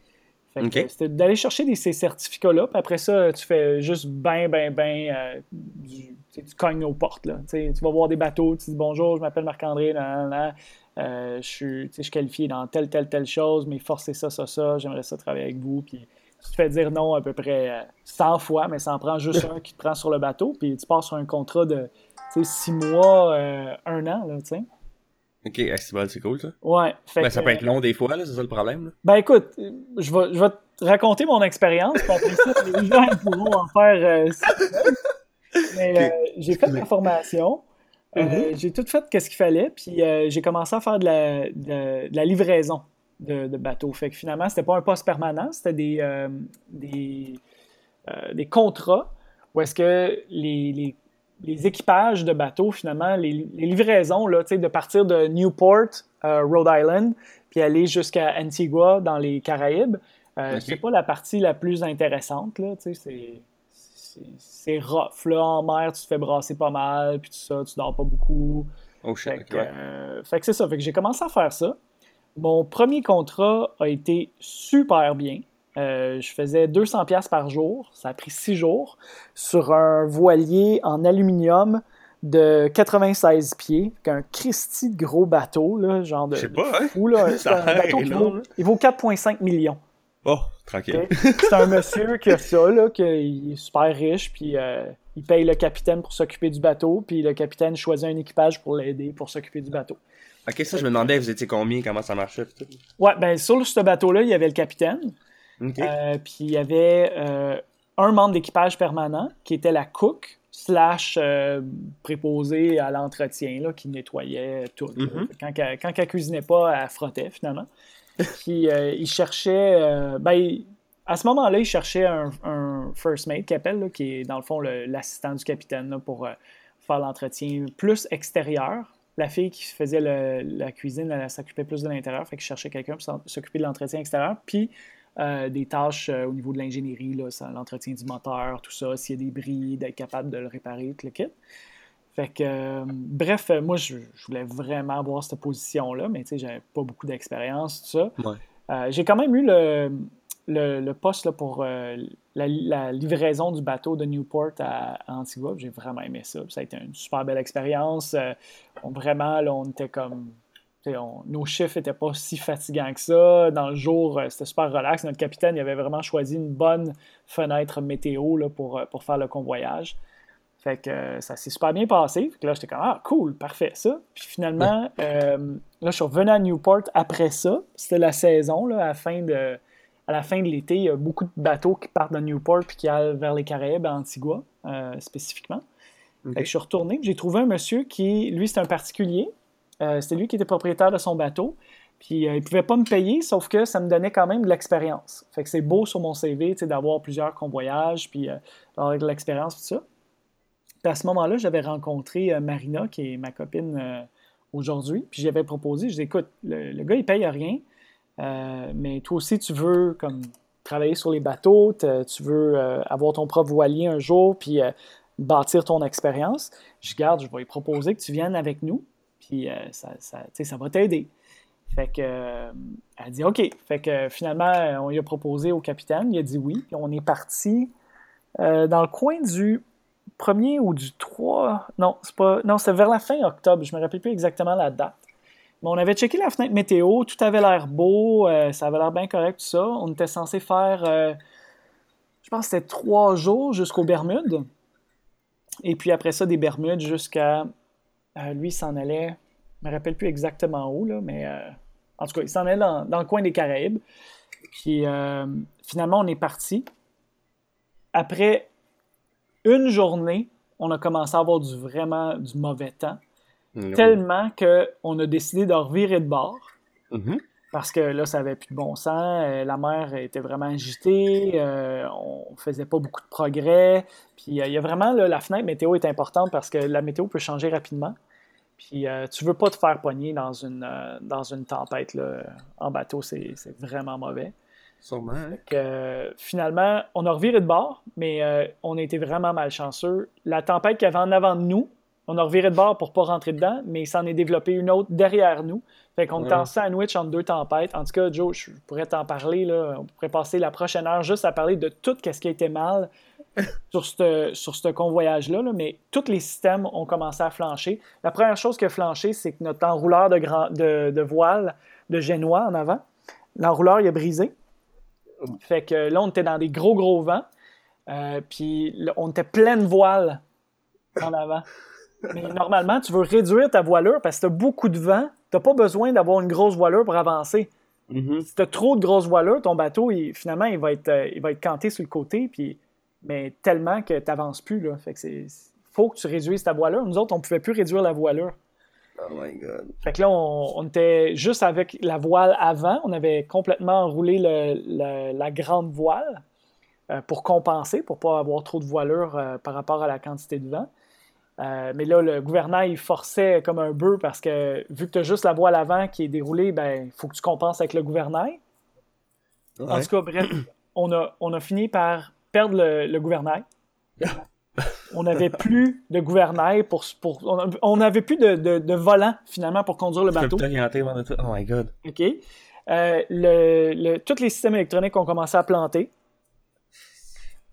Fait que, Ok. euh, c'était d'aller chercher des, ces certificats-là, puis après ça, tu fais juste ben, ben, ben, euh, du- tu cognes aux portes. Là. Tu vas voir des bateaux, tu dis bonjour, je m'appelle Marc-André, je suis qualifié dans telle, telle, telle chose, mais forcez ça, ça, ça, j'aimerais ça travailler avec vous. Puis tu te fais dire non à peu près 100 fois, mais ça en prend juste un qui te prend sur le bateau, puis tu pars sur un contrat de 6 mois, un an, là, tu sais. Ok, c'est cool ça. Ouais. Ben, ça peut être long des fois, c'est ça le problème. Ben écoute, je vais, je vais te raconter mon expérience, puis après ça, les gens pourront en faire. Euh, mais euh, j'ai fait ma formation. Euh, mm-hmm. J'ai tout fait ce qu'il fallait, puis j'ai commencé à faire de la, de, la livraison de, de, bateaux. Fait que finalement, c'était pas un poste permanent, c'était des, des, des, contrats où est-ce que les, les les équipages de bateaux, finalement, les, livraisons, là, de partir de Newport, euh, Rhode Island, puis aller jusqu'à Antigua dans les Caraïbes, euh, c'est pas la partie la plus intéressante. Là, c'est, c'est, rough. Là, en mer, tu te fais brasser pas mal, puis tout ça, tu dors pas beaucoup. Oh shit, fait, que, euh, fait que c'est ça. Fait que j'ai commencé à faire ça. Mon premier contrat a été super bien. Euh, je faisais 200 pièces par jour. Ça a pris 6 jours sur un voilier en aluminium de 96 pieds, un Christie de gros bateau, là, genre de, Je sais pas, hein? fou, là. Un bateau qui vaut, il vaut 4,5 millions. Oh, tranquille. C'est un monsieur qui a ça, là, qui est super riche, puis euh, il paye le capitaine pour s'occuper du bateau, puis le capitaine choisit un équipage pour l'aider pour s'occuper du bateau. Ok, ça, je me demandais, vous étiez combien, comment ça marchait? Ouais, ben sur ce bateau-là, il y avait le capitaine. Euh, puis il y avait euh, un membre d'équipage permanent qui était la cook slash euh, préposé à l'entretien, qui nettoyait tout. Mm-hmm. Quand, elle, cuisinait pas, elle frottait finalement. puis il cherchait... ben, à ce moment-là, il cherchait un, first mate qui appelle, qui est dans le fond l'assistant du capitaine pour faire l'entretien plus extérieur. La fille qui faisait la cuisine, elle, s'occupait plus de l'intérieur, fait qu'il cherchait quelqu'un pour s'occuper de l'entretien extérieur. Puis euh, des tâches euh, au niveau de l'ingénierie, l'entretien du moteur, tout ça, s'il y a des bris, d'être capable de le réparer, tout le kit. Fait que, euh, bref, moi, je, voulais vraiment avoir cette position-là, mais tu sais, j'avais pas beaucoup d'expérience, tout ça. j'ai quand même eu le, le, poste là, pour la, livraison du bateau de Newport à, Antigua. J'ai vraiment aimé ça. Ça a été une super belle expérience. vraiment, là, on était comme nos chiffres n'étaient pas si fatigants que ça. Dans le jour, euh, c'était super relax. Notre capitaine il avait vraiment choisi une bonne fenêtre météo là, pour, euh, pour faire le convoyage. Fait que euh, ça s'est super bien passé. là, j'étais comme Ah, cool, parfait, ça. Puis finalement, là, je suis revenu à Newport après ça. C'était la saison, là, à la fin de. À la fin de l'été, il y a beaucoup de bateaux qui partent de Newport puis qui allent vers les Caraïbes, à Antigua, spécifiquement. Fait que je suis retourné. J'ai trouvé un monsieur qui, lui, c'est un particulier. Euh, c'était lui qui était propriétaire de son bateau. Puis euh, il ne pouvait pas me payer, sauf que ça me donnait quand même de l'expérience. Fait que c'est beau sur mon CV d'avoir plusieurs convoyages, puis euh, d'avoir de l'expérience, tout ça. Puis à ce moment-là, j'avais rencontré Marina, qui est ma copine aujourd'hui. Puis j'avais proposé, je dis écoute, le, gars, il paye rien, mais toi aussi, tu veux comme travailler sur les bateaux, tu veux avoir ton propre voilier un jour, puis bâtir ton expérience. Je garde, je vais lui proposer que tu viennes avec nous puis euh, ça, ça, va t'aider. Fait que, euh, elle dit OK. Fait que finalement, on lui a proposé au capitaine, il a dit oui. On est parti euh, dans le coin du 1er ou du 3. Non, c'est pas. Non, c'est vers la fin octobre. Je me rappelle plus exactement la date. Mais on avait checké la fenêtre météo, tout avait l'air beau, ça avait l'air bien correct, tout ça. On était censé faire, je pense que c'était trois jours jusqu'aux Bermudes. Et puis après ça, des Bermudes jusqu'à euh, lui, s'en allait, je me rappelle plus exactement où, là, mais euh, en tout cas, il s'en allait dans, le coin des Caraïbes. Puis euh, finalement, on est parti. Après une journée, on a commencé à avoir du vraiment du mauvais temps. Mmh. Tellement qu'on a décidé de revirer de bord. Mmh. Parce que là, ça n'avait plus de bon sens. la mer était vraiment agitée. on faisait pas beaucoup de progrès. Puis il y a vraiment la fenêtre météo est importante parce que la météo peut changer rapidement. Puis euh, tu veux pas te faire pogner dans une, euh, dans une tempête là, en bateau, c'est vraiment mauvais. Sûrement. Hein. finalement, on a reviré de bord, mais euh, on a été vraiment malchanceux. La tempête qu'il y avait en avant de nous, on a reviré de bord pour pas rentrer dedans, mais il s'en est développé une autre derrière nous. Fait qu'on était en sandwich entre deux tempêtes. En tout cas, Joe, je pourrais t'en parler. Là. On pourrait passer la prochaine heure juste à parler de tout ce qui a été mal sur ce sur ce convoyage-là, là, mais tous les systèmes ont commencé à flancher. La première chose qui a flanché, c'est que notre enrouleur de, grand, de, de voile de génois en avant, l'enrouleur, il a brisé. Fait que là, on était dans des gros, gros vents. Euh, puis on était pleine voile en avant. Mais normalement, tu veux réduire ta voilure parce que tu as beaucoup de vent. Tu n'as pas besoin d'avoir une grosse voilure pour avancer. Mhm. Si tu as trop de grosse voilure, ton bateau, il- finalement, il va, être, euh, il va être canté sur le côté, puis, mais tellement que tu n'avances plus. Là. Fait que c'est faut que tu réduises ta voilure. Nous autres, on ne pouvait plus réduire la voilure. Oh my god. Fait que là, on, on était juste avec la voile avant. On avait complètement enroulé le- le- la grande voile euh, pour compenser, pour pas avoir trop de voilure euh, par rapport à la quantité de vent. Euh, mais là, le gouvernail il forçait comme un bœuf parce que vu que tu as juste la voile avant qui est déroulée, ben il faut que tu compenses avec le gouvernail. En tout cas, bref, on a, on a fini par perdre le, le gouvernail. On n'avait plus de gouvernail pour. pour on n'avait plus de, de- de volant, finalement, pour conduire le bateau. Oh my god. OK. Euh, le, le- tous les systèmes électroniques ont commencé à planter.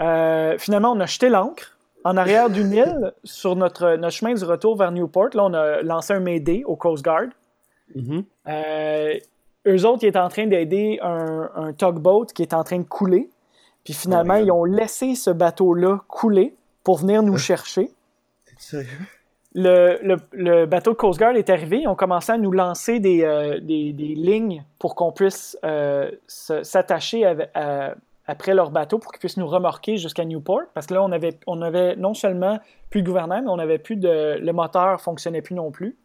Euh, finalement, on a jeté l'ancre en arrière d'une île sur notre, notre chemin du retour vers Newport. Là, on a lancé un Mayday au Coast Guard. Mhm. Euh, eux autres, ils étaient en train d'aider un, un tugboat qui est en train de couler. Puis finalement, Oh ils ont laissé ce bateau-là couler pour venir nous chercher. Sérieux? Le, le- le bateau de Coast Guard est arrivé. Ils ont commencé à nous lancer des, euh, des, des lignes pour qu'on puisse euh, s'attacher à- après leur bateau pour qu'ils puissent nous remorquer jusqu'à Newport. Parce que là, on avait, on avait non seulement plus de gouvernement, mais on avait plus de. Le moteur fonctionnait plus non plus.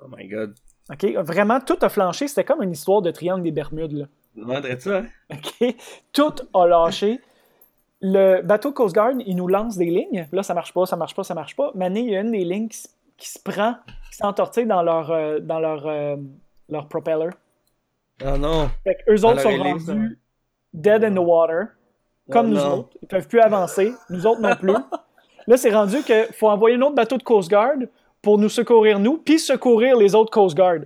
Oh my god. OK? Vraiment, tout a flanché. C'était comme une histoire de triangle des Bermudes. Là. Demanderais ça, hein? OK? Tout a lâché. Le bateau Coast Guard, il nous lance des lignes. Là, ça marche pas, ça marche pas, ça marche pas. Maintenant, il y a une des lignes qui, se- qui se prend, qui s'entortille dans leur, euh, dans leur, euh, leur propeller. Oh non. Fait qu'eux Dans autres sont rendus dead in the water, comme Oh nous non. autres. Ils peuvent plus avancer. Nous autres non plus. Là, c'est rendu qu'il faut envoyer un autre bateau de Coast Guard pour nous secourir, nous, puis secourir les autres Coast Guard.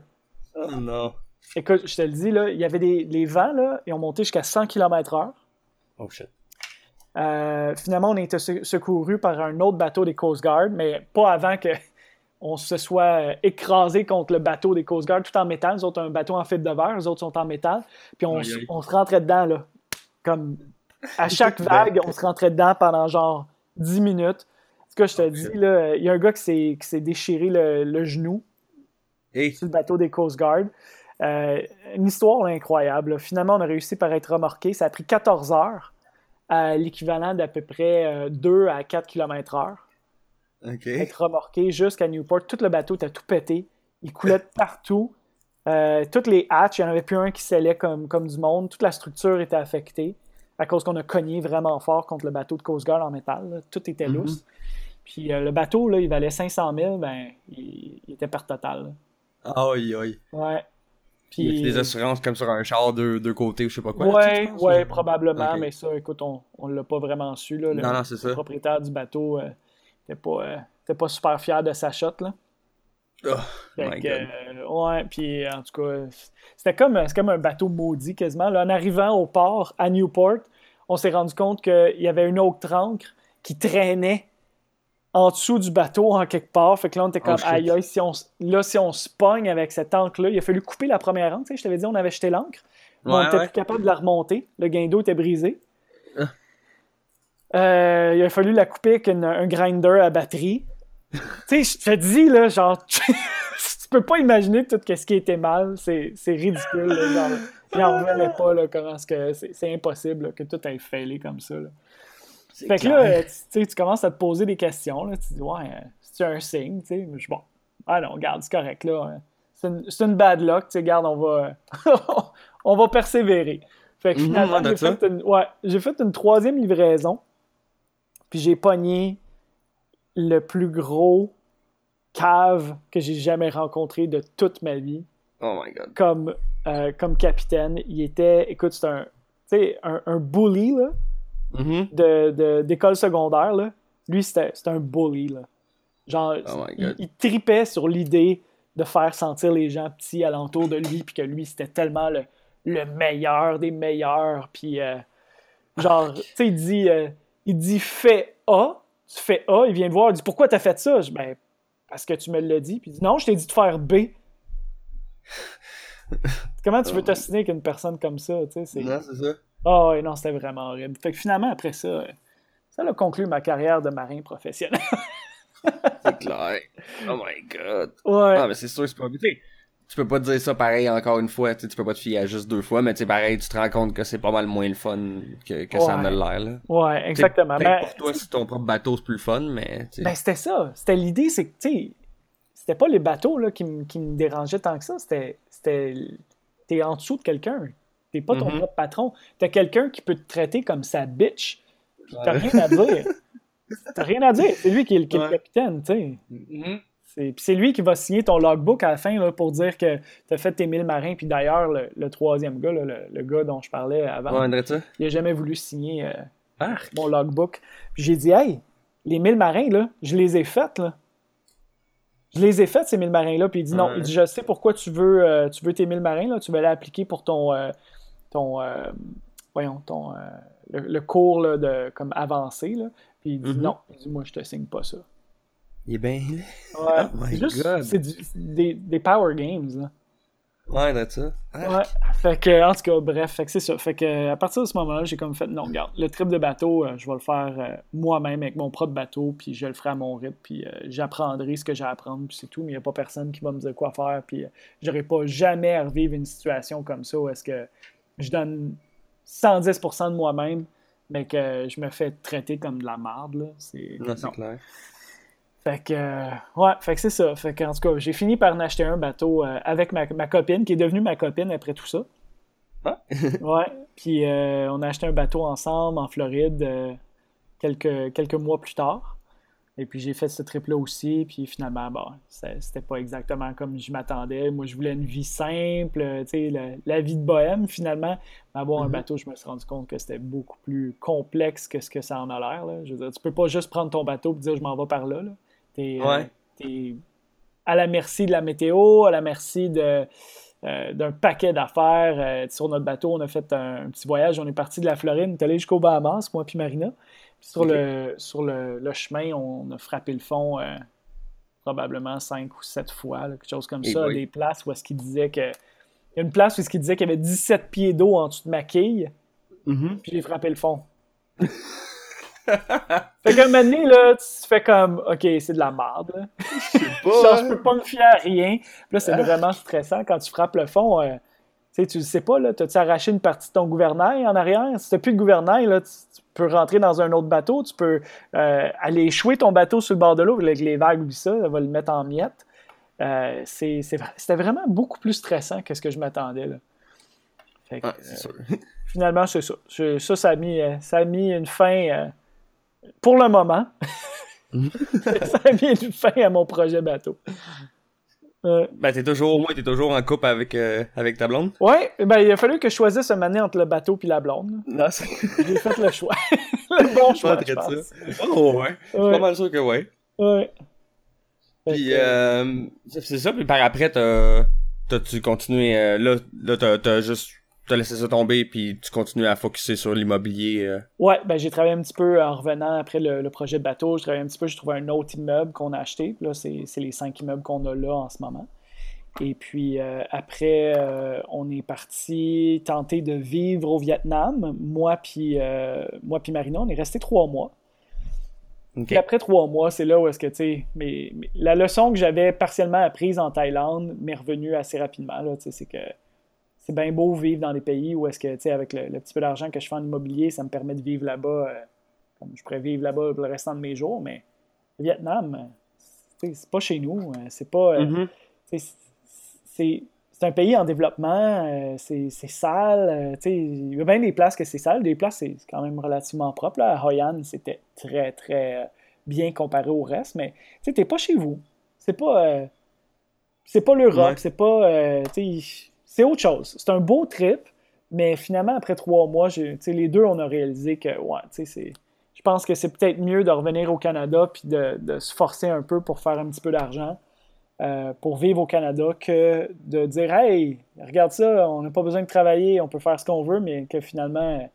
Oh non. Écoute, je te le dis, là, il y avait des les vents, là, ils ont monté jusqu'à 100 km/h. Oh shit. Euh, finalement, on a été se- secouru par un autre bateau des Coast Guard, mais pas avant que on se soit euh, écrasé contre le bateau des Coast Guard, tout en métal. Les autres, un bateau en fibre de verre, les autres sont en métal. Puis on, on se rentrait dedans, là. Comme à chaque vague, on se rentrait dedans pendant genre 10 minutes. En tout cas, je te dis, il y a un gars qui s'est déchiré le, le genou Hey. sur le bateau des Coast Guard. Euh, une histoire incroyable. là. Finalement, on a réussi par être remorqué. Ça a pris 14 heures, à l'équivalent d'à peu près euh, 2 à 4 km/h. Ok. Être remorqué jusqu'à Newport. Tout le bateau était tout pété. Il coulait partout. Euh, toutes les hatches, il n'y en avait plus un qui scellait comme, comme du monde. Toute la structure était affectée à cause qu'on a cogné vraiment fort contre le bateau de Coast Guard en métal. là. Tout était Mhm. lousse. Puis euh, le bateau, là, il valait 500 000. Ben, il, il était perte totale. Aïe aïe. Ouais. Il y Puis, a des assurances comme sur un char deux, deux côtés ou je sais pas quoi? ouais, ouais, ou- probablement, mais ça, écoute, on ne l'a pas vraiment su. Là, le, Non, non, c'est le propriétaire du bateau n'était pas, euh, était pas super fier de sa shot. Là. Oh, Fait my que, God. euh, ouais, puis en tout cas, c'était comme, comme un bateau maudit quasiment. Là, en arrivant au port à Newport, on s'est rendu compte qu'il y avait une autre ancre qui traînait en dessous du bateau en quelque part. Fait que là, on était comme, Oh, aïe, aïe, si on, là, si on se pogne avec cette ancre-là, il a fallu couper la première ancre. Tu sais, je t'avais dit, on avait jeté l'ancre. on n'était ouais. plus capable de la remonter. Le guindeau était brisé. Ah. Euh, il a fallu la couper avec une- un grinder à batterie. Tu sais, je te dis, là, genre, tu peux pas imaginer tout ce qui était mal. C'est ridicule. Là, genre, il en revenait pas, là, comment que c'est impossible là, que tout ait failé comme ça. là. Fait que là, tu, sais, tu commences à te poser des questions. Là, tu te dis, ouais, euh, c'est un signe, tu sais? Bon, ah non, regarde, c'est correct, là. C'est une, bad luck, tu sais, regarde, on va, on va persévérer. Fait que Mhm, finalement, j'ai fait, une, ouais, j'ai fait une troisième livraison, puis j'ai pogné le plus gros cave que j'ai jamais rencontré de toute ma vie Oh my god. comme, euh, comme capitaine. Il était, écoute, c'est un, un, un bully, là Mhm. de- de- d'école secondaire, là, lui, c'était un bully. Là. Genre, Oh il, il tripait sur l'idée de faire sentir les gens petits alentour de lui, puis que lui, c'était tellement le, le meilleur des meilleurs. Puis, euh, genre, tu sais, il dit, euh, Il dit fais A. Tu fais A. Il vient me voir. Il dit pourquoi t'as fait ça? Je dis ben, parce que tu me l'as dit. Puis il dit non, je t'ai dit de faire B. Comment tu veux t'assiner avec une personne comme ça? Tu sais, c'est... Non, c'est ça. Ah ouais, non, c'était vraiment horrible. Fait que finalement, après ça, euh, ça a conclu ma carrière de marin professionnel. C'est clair. Oh my god. ouais. Ah, mais c'est sûr, c'est pas. Sais, tu peux pas te dire ça pareil encore une fois. Tu peux pas te fier à juste deux fois, mais tu sais, pareil, tu te rends compte que c'est pas mal moins le fun que, que ça en a l'air, là. Ouais, exactement. Ben, pour toi, si ton propre bateau, c'est plus le fun, mais. ben, c'était ça. C'était l'idée, c'est que, tu sais, c'était pas les bateaux là, qui, me- qui me dérangeaient tant que ça. C'était. c'était T'es en dessous de quelqu'un. T'es pas ton Mhm. propre patron. T'as quelqu'un qui peut te traiter comme sa bitch. puis T'as Ouais. rien à dire. T'as rien à dire. C'est lui qui est, le- qui est le Ouais. capitaine, tu sais. Mhm. C'est puis c'est lui qui va signer ton logbook à la fin là, pour dire que tu as fait tes 1000 marins. Puis d'ailleurs, le, le troisième gars, là, le, le gars dont je parlais avant, Ouais, il a jamais voulu signer euh, Arc. mon logbook. Puis j'ai dit, hey, les 1000 marins, là, je les ai faites. Là. Je les ai faites, ces 1000 marins-là. Puis il dit, non, Ouais. il dit, je sais pourquoi tu veux, euh, tu veux tes 1000 marins. Là. Tu vas l'appliquer pour ton, euh, ton voyons, ton, le, le cours là, de, comme avancé. Là. Puis il dit, Mhm. non, il dit, moi, je te signe pas ça. Il est bien. Ouais, Oh my juste, God. c'est des, des power games. Là. Ouais, André, ça. Arc. Ouais. Fait que, en tout cas, bref, fait que c'est ça. Fait que, à partir de ce moment-là, j'ai comme fait, non, regarde, le trip de bateau, euh, je vais le faire euh, moi-même avec mon propre bateau, puis je le ferai à mon rythme, puis euh, j'apprendrai ce que j'ai à apprendre, puis c'est tout, mais il n'y a pas personne qui va me dire quoi faire, puis j'aurai pas jamais à revivre une situation comme ça où est-ce que je donne 110% de moi-même, mais que je me fais traiter comme de la merde, là. C'est... Non, c'est clair. Fait que, euh, ouais, fait que c'est ça. Fait que, en tout cas, j'ai fini par en acheter un bateau euh, avec ma, ma copine, qui est devenue ma copine après tout ça. Ah. ouais. Puis euh, on a acheté un bateau ensemble en Floride quelques, quelques mois plus tard. Et puis j'ai fait ce trip-là aussi. Puis finalement, bon, c'était pas exactement comme je m'attendais. Moi, je voulais une vie simple, tu sais, la, la vie de bohème finalement. Mais avoir un Mhm. bateau, je me suis rendu compte que c'était beaucoup plus complexe que ce que ça en a l'air. Je veux dire, tu peux pas juste prendre ton bateau et dire je m'en vais par là. là. T'es euh, Ouais. t'es à la merci de la météo, à la merci de, euh, d'un paquet d'affaires. Euh, sur notre bateau, on a fait un, un petit voyage. On est parti de la Floride, on est allé jusqu'au Bahamas, moi puis Marina. Puis sur, le, sur le, le chemin, on a frappé le fond euh, probablement cinq ou sept fois, là, quelque chose comme Eh ça. Des places où est-ce qu'il disait que. Il y a une place où est-ce qu'il disait qu'il y avait 17 pieds d'eau en dessous de ma quille, Mhm. puis j'ai frappé le fond. fait qu'à un moment donné, là, tu fais comme, OK, c'est de la merde. là. Je sais Genre, pas. je peux pas me fier à rien. Puis là, c'est vraiment stressant quand tu frappes le fond. euh, tu sais, tu le sais pas, là, t'as-tu arraché une partie de ton gouvernail en arrière? Si t'as plus de gouvernail, là, tu, tu peux rentrer dans un autre bateau, tu peux euh, aller échouer ton bateau sur le bord de l'eau, avec les vagues, oublie ça, ça va le mettre en miettes. Euh, C'était vraiment beaucoup plus stressant que ce que je m'attendais. là. Fait que, Ouais, sûr. finalement, c'est ça. Je- ça, ça a, mis, euh, ça a mis une fin, euh, pour le moment, Mhm. ça a mis une fin à mon projet bateau. Euh, Ben, t'es toujours, au moins, t'es toujours en couple avec, euh, avec ta blonde? ouais, ben, il a fallu que je choisisse un année entre le bateau et la blonde. Non, c'est. J'ai fait le choix. le bon choix, je pense. ça. Oh, ouais. Je suis pas mal sûr que ouais. ouais. Puis, euh, c'est c'est ça, puis par après, t'as, t'as-tu continué, euh, là, là, t'as, t'as juste, t'as laissé ça tomber, puis tu continues à focuser sur l'immobilier, euh. Ouais, ben, j'ai travaillé un petit peu en revenant après le, le projet de bateau. J'ai travaillé un petit peu, j'ai trouvé un autre immeuble qu'on a acheté. Là, c'est les cinq immeubles qu'on a là en ce moment. Et puis euh, après, euh, on est parti tenter de vivre au Vietnam. Moi puis euh, moi puis Marina, on est resté trois mois. Ok. Puis après trois mois, c'est là où est-ce que, tu sais, mais, mais la leçon que j'avais partiellement apprise en Thaïlande m'est revenue assez rapidement, là, tu sais, c'est que c'est bien beau vivre dans des pays où est-ce que, tu sais, avec le, le petit peu d'argent que je fais en immobilier, ça me permet de vivre là-bas, euh, comme je pourrais vivre là-bas pour le restant de mes jours, mais le Vietnam, euh, c'est pas chez nous, euh, c'est pas... sais, c'est un pays en développement, c'est sale. tu sais, il y a bien des places que c'est sale, des places c'est quand même relativement propre. Là. Hoi An, c'était très, très bien comparé au reste, mais tu sais, t'es pas chez vous. C'est pas, euh, c'est pas l'Europe, Ouais. c'est pas. euh, tu sais, c'est autre chose. C'est un beau trip, mais finalement, après trois mois, les deux, on a réalisé que, ouais, c'est. Je pense que c'est peut-être mieux de revenir au Canada puis de, de se forcer un peu pour faire un petit peu d'argent euh, pour vivre au Canada que de dire Hey, regarde ça, on n'a pas besoin de travailler, on peut faire ce qu'on veut, mais que finalement,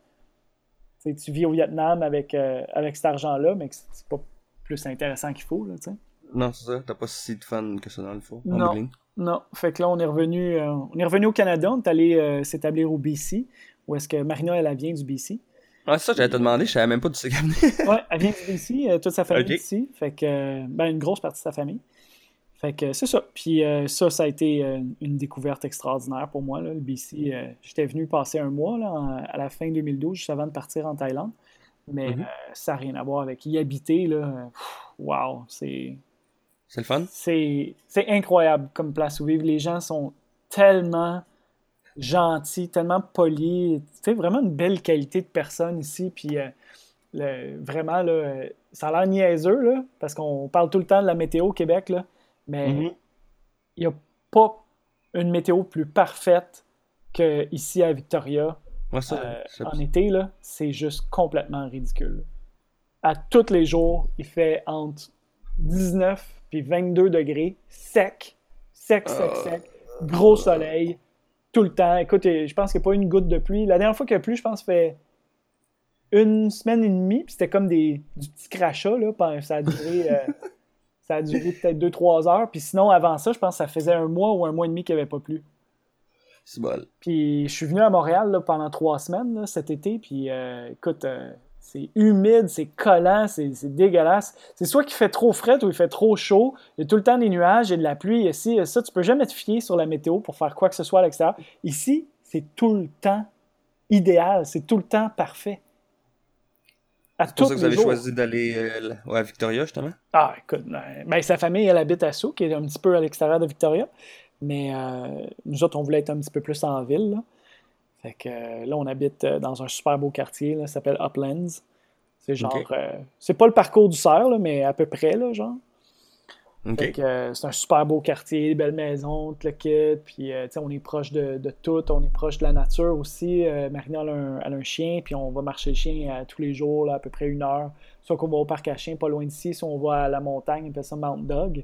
tu vis au Vietnam avec, avec cet argent-là, mais c'est pas plus intéressant qu'il faut. Là, non, c'est ça. T'as pas si de fun que ça dans le fond. Non. Non. Fait que là, on est revenu, on est revenu au Canada. On est allé s'établir au BC, où est-ce que Marina, elle, vient du BC. Ah, c'est ça, j'allais te demander, je savais même pas du qu'elle ouais, elle vient d'ici, toute sa famille ici. Fait que, ben, une grosse partie de sa famille. Fait que c'est ça. Puis euh, ça, ça a été euh, une découverte extraordinaire pour moi, là, le BC. Euh, j'étais venu passer un mois là, à la fin 2012, juste avant de partir en Thaïlande. Mais mm-hmm. ça n'a rien à voir avec y habiter. Là. Wow, c'est. C'est le fun? C'est incroyable comme place où vivre. Les gens sont tellement gentils, tellement polis. Tu vraiment une belle qualité de personne ici. Puis vraiment, là, ça a l'air niaiseux, là, parce qu'on parle tout le temps de la météo au Québec. Là. Mais mhm. il n'y a pas une météo plus parfaite qu'ici à Victoria. Euh, en été, là, c'est juste complètement ridicule. À tous les jours, il fait entre 19 et 22 degrés, sec, sec, sec, ah. sec, gros soleil, tout le temps. Écoute, je pense qu'il n'y a pas une goutte de pluie. La dernière fois qu'il y a plu, je pense, fait une semaine et demie, puis c'était comme des, du petit crachat, là, ça a duré... Euh, Ça a duré peut-être 2-3 heures. Puis sinon, avant ça, je pense que ça faisait un mois ou un mois et demi qu'il n'y avait pas plu. C'est bon. Puis je suis venu à Montréal pendant trois semaines cet été. Puis euh, écoute, euh, c'est humide, c'est collant, c'est dégueulasse. C'est soit qu'il fait trop frais ou il fait trop chaud. Il y a tout le temps des nuages et de la pluie. Ici, ça, tu peux jamais te fier sur la météo pour faire quoi que ce soit à l'extérieur. Ici, c'est tout le temps idéal. C'est tout le temps parfait. C'est pour ça que vous avez choisi d'aller euh, à Victoria, justement? Ah, écoute, ben, ben, sa famille, elle habite à Sceaux, qui est un petit peu à l'extérieur de Victoria. Mais euh, nous autres, on voulait être un petit peu plus en ville. Là. Fait que euh, là, on habite dans un super beau quartier, ça s'appelle Uplands. C'est genre. c'est pas le parcours du cerf, mais à peu près, là, genre. Euh, c'est un super beau quartier, belle maison, tout le kit. Puis euh, on est proche de, tout, on est proche de la nature aussi. Euh, Marina a un, chien, puis on va marcher le chien tous les jours, à peu près une heure. Soit qu'on va au parc à chien, pas loin d'ici, soit on va à la montagne, on appelle ça Mount Dog.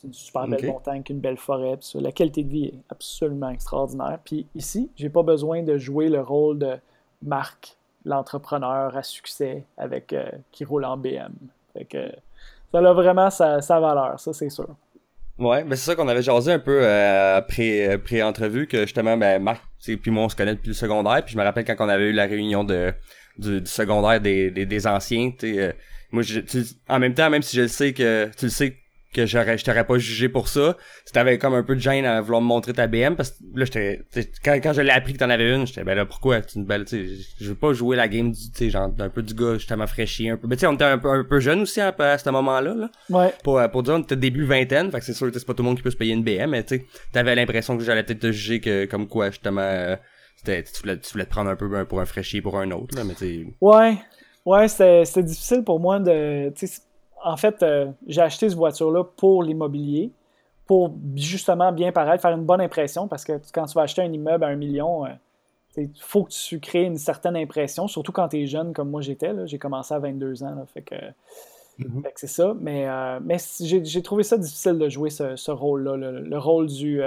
C'est une super belle montagne une belle forêt. La qualité de vie est absolument extraordinaire. Puis ici, j'ai pas besoin de jouer le rôle de Marc, l'entrepreneur à succès avec qui roule en BM. Fait que, ça a vraiment sa, valeur, ça c'est sûr. Ouais, mais c'est ça qu'on avait jasé un peu euh, après euh, pré-entrevue que justement ben Marc puis moi on se connaît depuis le secondaire puis je me rappelle quand on avait eu la réunion de du, secondaire des, des, anciens tu euh, moi je, en même temps même si je le sais que tu le sais que j'aurais je t'aurais pas jugé pour ça. Si t'avais comme un peu de gêne à vouloir me montrer ta BM parce que là j'étais quand, quand je l'ai appris que t'en avais une j'étais ben là pourquoi? Tu une belle tu je veux pas jouer la game du tu sais genre un peu du gars justement fraîchi un peu. Mais tu sais on était un peu un peu jeune aussi à, ce moment là, ouais. Pour pour dire on était début vingtaine fait que c'est sûr que c'est pas tout le monde qui peut se payer une BM mais tu sais t'avais l'impression que j'allais peut-être te juger que comme quoi justement euh, tu voulais tu voulais te prendre un peu pour un fraîchi pour un autre là mais tu ouais. Ouais c'était difficile pour moi de en fait, euh, j'ai acheté cette voiture-là pour l'immobilier, pour justement bien paraître, faire une bonne impression, parce que quand tu vas acheter un immeuble à un million, il euh, faut que tu crées une certaine impression, surtout quand tu es jeune comme moi j'étais. J'ai commencé à 22 ans, fait que, mm-hmm. c'est ça. Mais, euh, mais j'ai trouvé ça difficile de jouer ce, rôle-là, le, rôle du...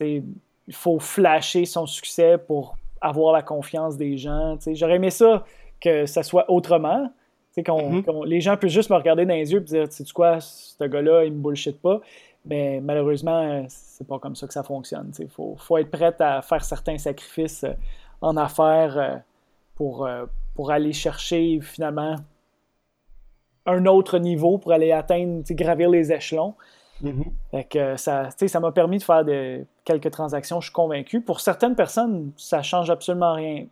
il faut flasher son succès pour avoir la confiance des gens. J'aurais aimé ça que ça soit autrement, Mm-hmm. les gens peuvent juste me regarder dans les yeux et dire, tu sais quoi, ce gars-là, il me bullshit pas. Mais malheureusement, c'est pas comme ça que ça fonctionne. Il faut, être prêt à faire certains sacrifices euh, en affaires euh, pour, euh, pour aller chercher finalement un autre niveau, pour aller atteindre, gravir les échelons. Mm-hmm. ça, ça m'a permis de faire quelques transactions, je suis convaincu. Pour certaines personnes, ça change absolument rien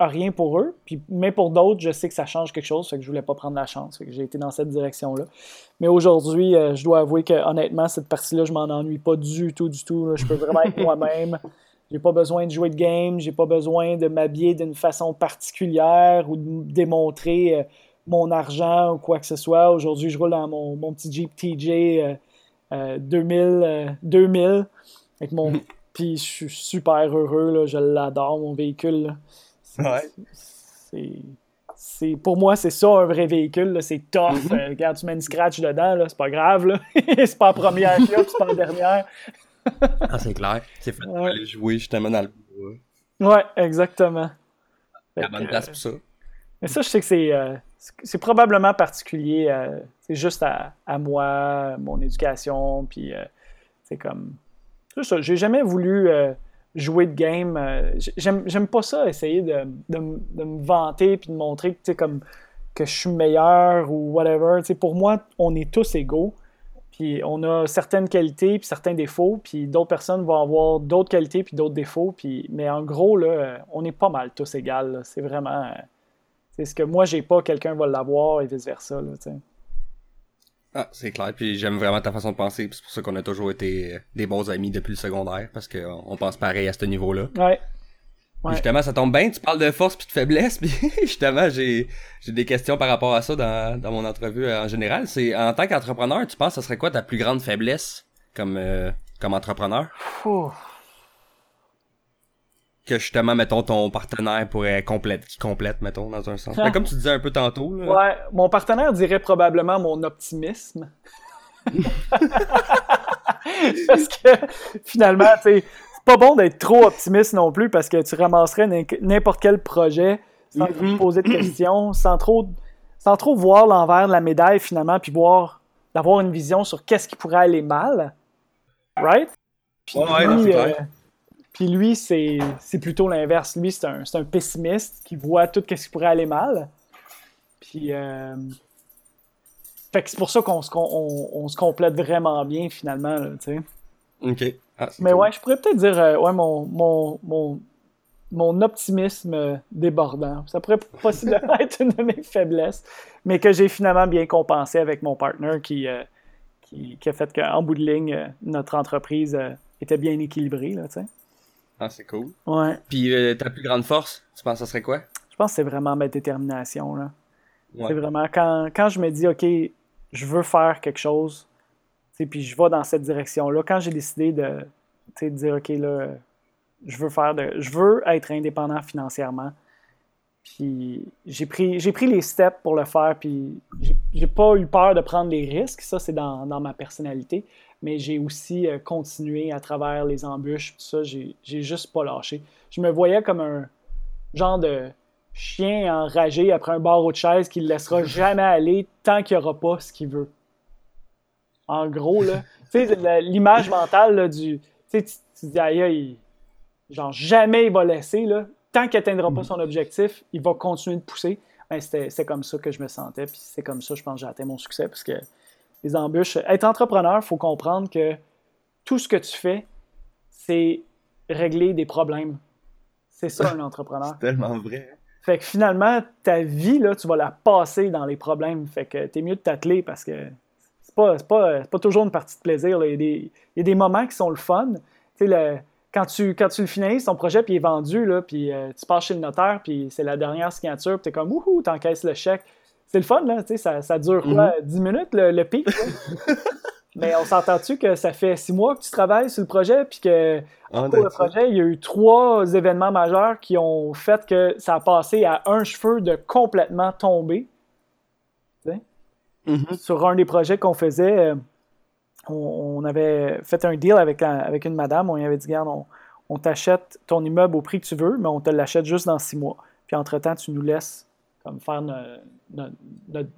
rien pour eux. Puis, mais pour d'autres, je sais que ça change quelque chose, fait que je voulais pas prendre la chance. que j'ai été dans cette direction-là. Mais aujourd'hui, euh, je dois avouer que honnêtement, cette partie-là, je m'en ennuie pas du tout, du tout. Je peux vraiment être moi-même. J'ai pas besoin de jouer de game, j'ai pas besoin de m'habiller d'une façon particulière ou de démontrer euh, mon argent ou quoi que ce soit. Aujourd'hui, je roule dans mon, mon petit Jeep TJ 2000, 2000 avec mon. Puis je suis super heureux, là, je l'adore, mon véhicule. C'est, pour moi, c'est ça un vrai véhicule. C'est tough. Euh, regarde, tu mets une scratch dedans, c'est pas grave. C'est pas la première fois, c'est pas la dernière. ah, c'est clair. C'est fait pour aller jouer justement dans le bois. Ouais, exactement. La bonne place pour ça. Mais ça, je sais que c'est c'est probablement particulier. c'est juste à, à, moi, mon éducation, puis c'est comme. J'ai jamais voulu jouer de game. J'aime pas ça, essayer de, de, de me vanter puis de montrer que, comme, que je suis meilleur ou whatever. pour moi, on est tous égaux. Puis on a certaines qualités puis certains défauts, puis d'autres personnes vont avoir d'autres qualités puis d'autres défauts. Puis, mais en gros, là, on est pas mal tous égaux. C'est vraiment. C'est ce que moi j'ai pas, quelqu'un va l'avoir et vice-versa. Ah, c'est clair, puis j'aime vraiment ta façon de penser, c'est pour ça qu'on a toujours été des bons amis depuis le secondaire, parce qu'on pense pareil à ce niveau-là. Ouais. Justement, ça tombe bien, tu parles de force puis de faiblesse, puis justement, j'ai j'ai des questions par rapport à ça dans, dans mon entrevue euh, en général. C'est en tant qu'entrepreneur, tu penses que ce serait quoi ta plus grande faiblesse comme euh, comme entrepreneur? Que justement, mettons, ton partenaire pourrait complète, qui complète, mettons, dans un sens. comme tu disais un peu tantôt. Là. Ouais, mon partenaire dirait probablement mon optimisme. Parce que finalement, tu sais pas bon d'être trop optimiste non plus parce que tu ramasserais n'importe quel projet sans te mm-hmm. poser de questions, sans trop, sans trop voir l'envers de la médaille finalement, puis voir, d'avoir une vision sur qu'est-ce qui pourrait aller mal. Right? Puis lui, euh, puis lui c'est, plutôt l'inverse. Lui, c'est un, un, pessimiste qui voit tout ce qui pourrait aller mal. Puis. Euh, fait que c'est pour ça qu'on se, on, se complète vraiment bien finalement, tu sais. OK. Ah, mais ouais, je pourrais peut-être dire euh, ouais, mon, mon, mon, mon, optimisme débordant. Ça pourrait possiblement être une de mes faiblesses, mais que j'ai finalement bien compensé avec mon partner qui, euh, qui, qui, a fait qu'en bout de ligne, notre entreprise était bien équilibrée. Là, ah, c'est cool. Ouais. Puis ta plus grande force, tu penses que ce serait quoi? Je pense que c'est vraiment ma détermination. Là. C'est vraiment quand, quand je me dis, OK, je veux faire quelque chose, puis je vais dans cette direction-là. Quand j'ai décidé de, dire, OK, là, je veux faire de, je veux être indépendant financièrement. Puis j'ai pris, j'ai pris les steps pour le faire, puis j'ai pas eu peur de prendre des risques. Ça, c'est dans, ma personnalité. Mais j'ai aussi euh, continué à travers les embûches, tout ça. J'ai, juste pas lâché. Je me voyais comme un genre de chien enragé après un barreau de chaise qui ne laissera jamais aller tant qu'il n'y aura pas ce qu'il veut en gros, là. tu sais, l'image mentale du. Tu dis, aïe, genre, jamais il va laisser, là. Tant qu'il n'atteindra pas son objectif, il va continuer de pousser. Ben, c'est comme ça que je me sentais, puis c'est comme ça, je pense, que j'ai atteint mon succès, parce que les embûches. Être entrepreneur, il faut comprendre que tout ce que tu fais, c'est régler des problèmes. C'est ça, un entrepreneur. c'est tellement vrai. Fait que finalement, ta vie, là, tu vas la passer dans les problèmes. Fait que t'es mieux de t'atteler parce que pas, pas, pas, toujours une partie de plaisir. Il, y des, il, y a des, moments qui sont le fun. Le, quand, tu, quand tu le finalises, ton projet, puis est vendu, là, puis euh, tu passes chez le notaire, puis c'est la dernière signature, puis tu es comme, wouhou, t'encaisses le chèque. C'est le fun, là, ça, ça dure quoi, 10 mhm. minutes, le, pic? Mais on s'entend-tu que ça fait six mois que tu travailles sur le projet, puis que pour le projet, il y a eu trois événements majeurs qui ont fait que ça a passé à un cheveu de complètement tomber. Mm-hmm. Sur un des projets qu'on faisait, euh, on, avait fait un deal avec, avec une madame. On lui avait dit Regarde, on, t'achète ton immeuble au prix que tu veux, mais on te l'achète juste dans six mois. Puis entre-temps, tu nous laisses comme faire notre,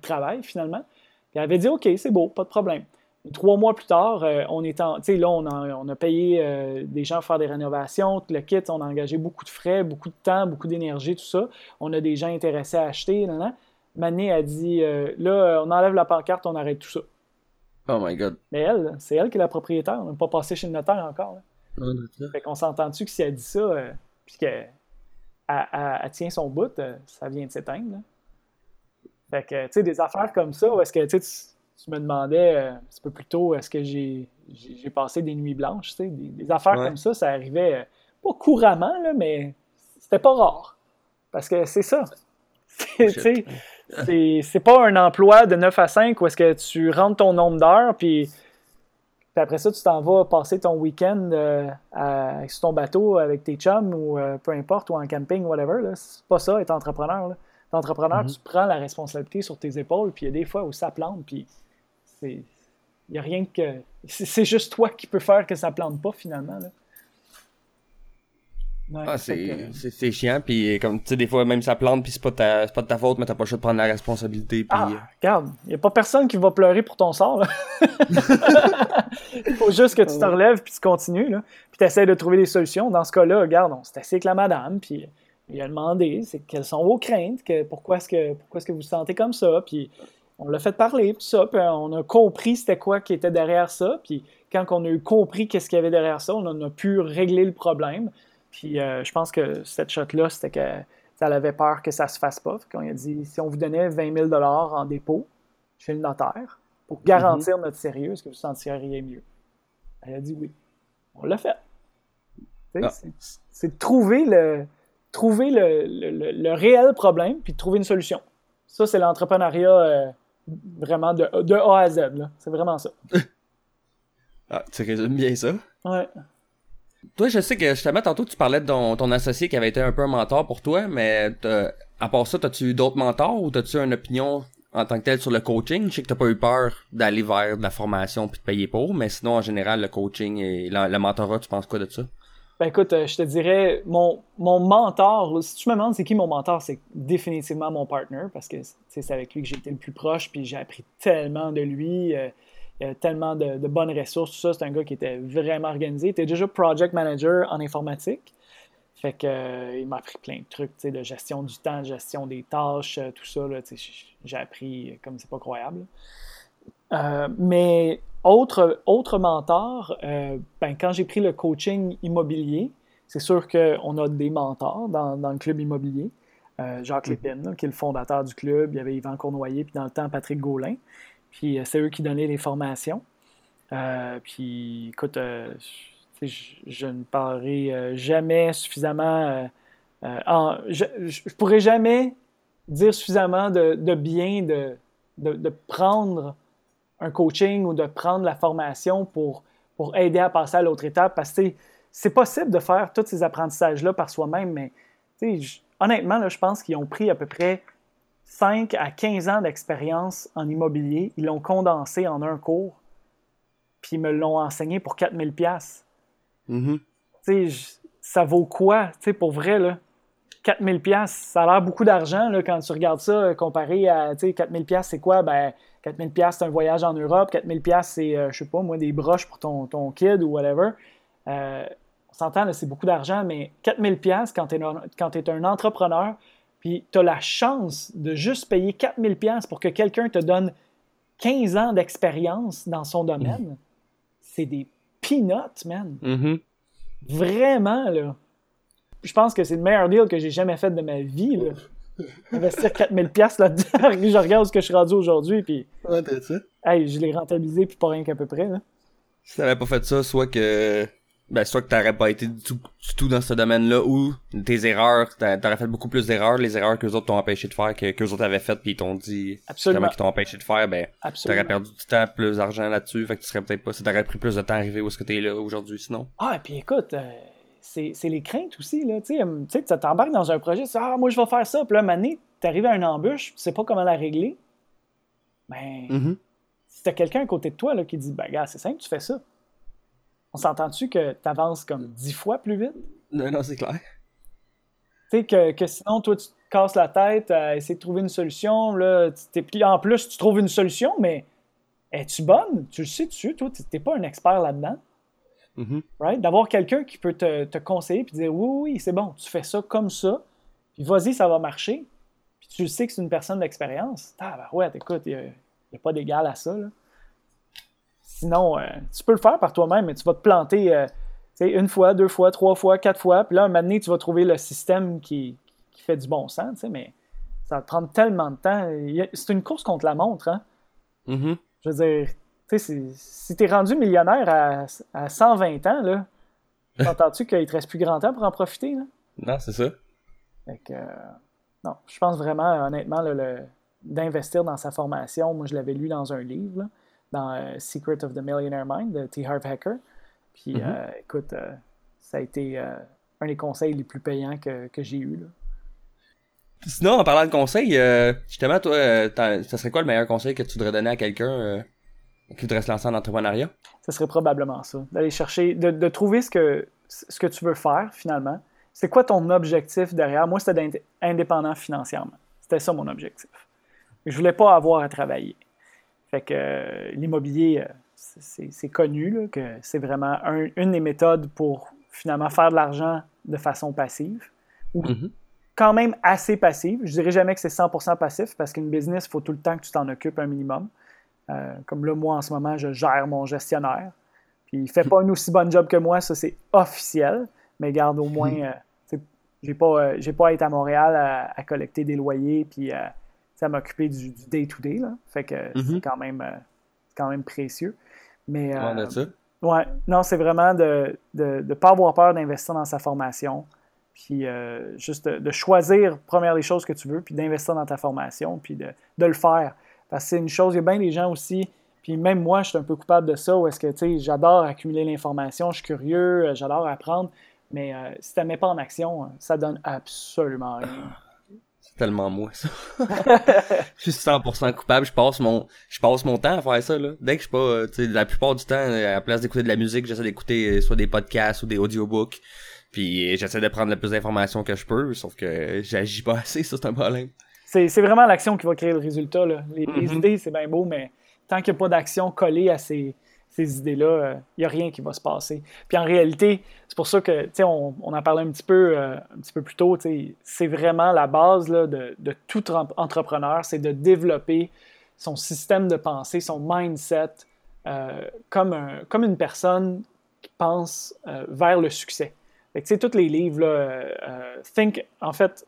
travail finalement. Puis elle avait dit OK, c'est beau, pas de problème. trois mois plus tard, euh, on est en, là, on a, on a payé euh, des gens pour faire des rénovations, tout le kit, on a engagé beaucoup de frais, beaucoup de temps, beaucoup d'énergie, tout ça. On a des gens intéressés à acheter. Nan, Mané a dit euh, là, on enlève la pancarte, on arrête tout ça. Oh my god. Mais elle, c'est elle qui est la propriétaire. On n'est pas passé chez le notaire encore. Là. fait qu'on s'entend-tu que si elle dit ça, puis qu'elle elle, tient son bout, euh, ça vient de s'éteindre. Fait que, tu sais, des affaires comme ça, où est-ce que tu, tu me demandais un petit peu plus tôt, est-ce que j'ai, j'ai passé des nuits blanches, tu sais, des, affaires comme ça, ça arrivait pas couramment, là, mais c'était pas rare. Parce que c'est ça. c'est pas un emploi de 9 à 5 où est-ce que tu rentres ton nombre d'heures, puis, après ça, tu t'en vas passer ton week-end euh, sur ton bateau avec tes chums ou euh, peu importe, ou en camping, whatever. C'est pas ça, être entrepreneur. Là. entrepreneur, mm-hmm. tu prends la responsabilité sur tes épaules, puis il y a des fois où ça plante, puis c'est. Il n'y a rien que. C'est juste toi qui peux faire que ça plante pas finalement. Là. Ah, c'est chiant, puis comme tu sais, des fois, même ça plante, puis c'est pas, ta, pas de ta faute, mais t'as pas le choix de prendre la responsabilité. Puis... Ah, regarde, y a pas personne qui va pleurer pour ton sort. Il faut juste que tu te relèves, puis tu continues, là. puis tu essaies de trouver des solutions. Dans ce cas-là, regarde, on s'est assis avec la madame, puis il a demandé c'est quelles sont vos craintes, que, pourquoi est-ce que, pourquoi est que vous vous sentez comme ça, puis on l'a fait parler, puis ça, puis on a compris c'était quoi qui était derrière ça, puis quand on a eu compris qu'est-ce qu'il y avait derrière ça, on a pu régler le problème. Puis euh, je pense que cette shot-là, c'était que ça avait peur que ça se fasse pas. Quand il a dit si on vous donnait 20 000 en dépôt chez le notaire pour garantir mhm. notre sérieux, est-ce que vous sentiriez mieux? Elle a dit oui. On l'a fait. Ah. C'est de trouver le, trouver le, réel problème puis de trouver une solution. Ça, c'est l'entrepreneuriat euh, vraiment de, de, A à Z. C'est vraiment ça. ah, tu résumes bien ça. Ouais. Toi, je sais que justement, tantôt, tu parlais de ton, associé qui avait été un peu un mentor pour toi, mais à part ça, as-tu eu d'autres mentors ou as-tu une opinion en tant que telle sur le coaching? Je sais que t'as pas eu peur d'aller vers de la formation puis de payer pour, mais sinon, en général, le coaching et le, mentorat, tu penses quoi de ça? Ben écoute, euh, je te dirais, mon, mon mentor, si tu me demandes c'est qui mon mentor, c'est définitivement mon partner parce que c'est avec lui que j'ai été le plus proche puis j'ai appris tellement de lui. Il y a tellement de, bonnes ressources, tout ça. C'est un gars qui était vraiment organisé. Il était déjà project manager en informatique. Fait que euh, il m'a appris plein de trucs, de gestion du temps, gestion des tâches, euh, tout ça. J'ai appris comme c'est pas croyable. Euh, mais autre, autre mentor, ben, quand j'ai pris le coaching immobilier, c'est sûr qu'on a des mentors dans, le club immobilier. Jacques mm-hmm. Lépine, qui est le fondateur du club. Il y avait Yvan Cournoyer, puis dans le temps, Patrick Gaulin. Puis euh, c'est eux qui donnaient les formations. Euh, puis écoute, euh, je, ne parlerai jamais suffisamment. je, ne pourrais jamais dire suffisamment de, bien de, de, prendre un coaching ou de prendre la formation pour, pour aider à passer à l'autre étape parce que c'est possible de faire tous ces apprentissages-là par soi-même, mais honnêtement, là, je pense qu'ils ont pris à peu près 5 à 15 ans d'expérience en immobilier. Ils l'ont condensé en un cours, puis ils me l'ont enseigné pour 4000 pièces. Mm Ça vaut quoi, pour vrai, là? 4000 pièces, ça a l'air beaucoup d'argent quand tu regardes ça comparé à 4000 pièces, c'est quoi? Ben 4000 pièces c'est un voyage en Europe, 4000 pièces c'est euh, je sais pas moi des broches pour ton, ton kid ou whatever. Euh, on s'entend c'est beaucoup d'argent mais 4000 pièces quand tu es, es, un entrepreneur, puis tu as la chance de juste payer 4000 pièces pour que quelqu'un te donne 15 ans d'expérience dans son domaine, c'est des peanuts, man. Mm-hmm. Vraiment, là. Je pense que c'est le meilleur deal que j'ai jamais fait de ma vie, là. Investir 4000 pièces là-dedans, je regarde ce que je suis rendu aujourd'hui, puis... Ouais, t'as ça? Hey, je l'ai rentabilisé, puis pas rien qu'à peu près, là. Si t'avais pas fait ça, soit que ben soit que t'aurais pas été du tout, dans ce domaine-là ou tes erreurs, t'aurais fait beaucoup plus d'erreurs, les erreurs que les autres t'ont empêché de faire que que les autres avaient faites puis ils t'ont dit Absolument. qu'ils t'ont empêché de faire, ben t'aurais perdu du temps, plus d'argent là-dessus, fait que tu serais peut-être pas, ça t'aurait pris plus de temps à arriver où est-ce que t'es là aujourd'hui sinon. Ah et puis écoute, euh, c'est, les craintes aussi là, tu sais, tu t'embarques dans un projet, tu ah moi je vais faire ça, puis là année, t'arrives à une embûche, tu sais pas comment la régler, ben mm-hmm. si t'as quelqu'un à côté de toi là qui dit ben gars c'est simple, tu fais ça on s'entend-tu que tu avances comme dix fois plus vite? Non, non, c'est clair. Tu sais, que, sinon, toi, tu te casses la tête à essayer de trouver une solution. Là, en plus, tu trouves une solution, mais es-tu bonne? Tu le sais-tu, toi, tu n'es pas un expert là-dedans. Mm-hmm. right? D'avoir quelqu'un qui peut te, conseiller et dire oui, oui, c'est bon, tu fais ça comme ça, puis vas-y, ça va marcher. Puis tu sais que c'est une personne d'expérience. Ah, ben ouais, écoute, il n'y a, pas d'égal à ça. Là. Sinon, euh, tu peux le faire par toi-même, mais tu vas te planter euh, une fois, deux fois, trois fois, quatre fois. Puis là, un moment donné, tu vas trouver le système qui, fait du bon sens, mais ça va te prendre tellement de temps. C'est une course contre la montre. Hein? Mm-hmm. Je veux dire, si tu es rendu millionnaire à, 120 ans, là, entends-tu qu'il te reste plus grand temps pour en profiter? Là? Non, c'est ça. Euh, non, je pense vraiment, honnêtement, d'investir dans sa formation. Moi, je l'avais lu dans un livre dans euh, Secret of the Millionaire Mind de T. Harv Hacker. Puis mm-hmm. euh, écoute, euh, ça a été un des conseils les plus payants que, que j'ai eu. Là. Sinon, en parlant de conseils, justement, toi, ça serait quoi le meilleur conseil que tu voudrais donner à quelqu'un qui voudrait se lancer en entrepreneuriat? Ce serait probablement ça. D'aller chercher, de, de, trouver ce que, ce que tu veux faire finalement. c'est quoi ton objectif derrière? Moi, c'était d'être indépendant financièrement. C'était ça mon objectif. Je voulais pas avoir à travailler. Fait que euh, l'immobilier, euh, c'est connu que c'est vraiment une des méthodes pour finalement faire de l'argent de façon passive. Ou mm-hmm. quand même assez passive. Je dirais jamais que c'est 100% passif parce qu'une business, il faut tout le temps que tu t'en occupes un minimum. Euh, comme là, moi, en ce moment, je gère mon gestionnaire. Puis il fait pas un aussi bon job que moi, ça c'est officiel. Mais garde au moins, mm-hmm. j'ai pas, j'ai pas à être à Montréal à, collecter des loyers puis à m'occuper du day-to-day. Fait que c'est mm-hmm. quand même, quand même précieux. Mais, euh, ouais, non, c'est vraiment de ne pas avoir peur d'investir dans sa formation. Puis euh, juste de, choisir, première des choses que tu veux, puis d'investir dans ta formation, puis de, le faire. Parce que c'est une chose, il y a bien des gens aussi, puis même moi, je suis un peu coupable de ça, où est-ce que, tu sais, j'adore accumuler l'information, je suis curieux, euh, j'adore apprendre, mais si tu ne mets pas en action, ça donne absolument rien tellement moi, ça. je suis 100% coupable. Je passe mon, je passe mon temps à faire ça, là. Dès que je suis pas, euh, tu sais, la plupart du temps, à la place d'écouter de la musique, j'essaie d'écouter euh, soit des podcasts ou des audiobooks. Puis euh, j'essaie de prendre le plus d'informations que je peux, sauf que j'agis pas assez, ça, c'est un problème. C'est, vraiment l'action qui va créer le résultat, là. Les, les mm-hmm. idées, c'est bien beau, mais tant qu'il n'y a pas d'action collée à ces, ces idées-là, il euh, n'y a rien qui va se passer. Puis en réalité, c'est pour ça que, tu sais, on, on, en parlait un petit peu, euh, un petit peu plus tôt, c'est vraiment la base là, de, de, tout entrepreneur, c'est de développer son système de pensée, son mindset, euh, comme, un, comme une personne qui pense vers le succès. Tu sais, tous les livres, là, Think, en fait,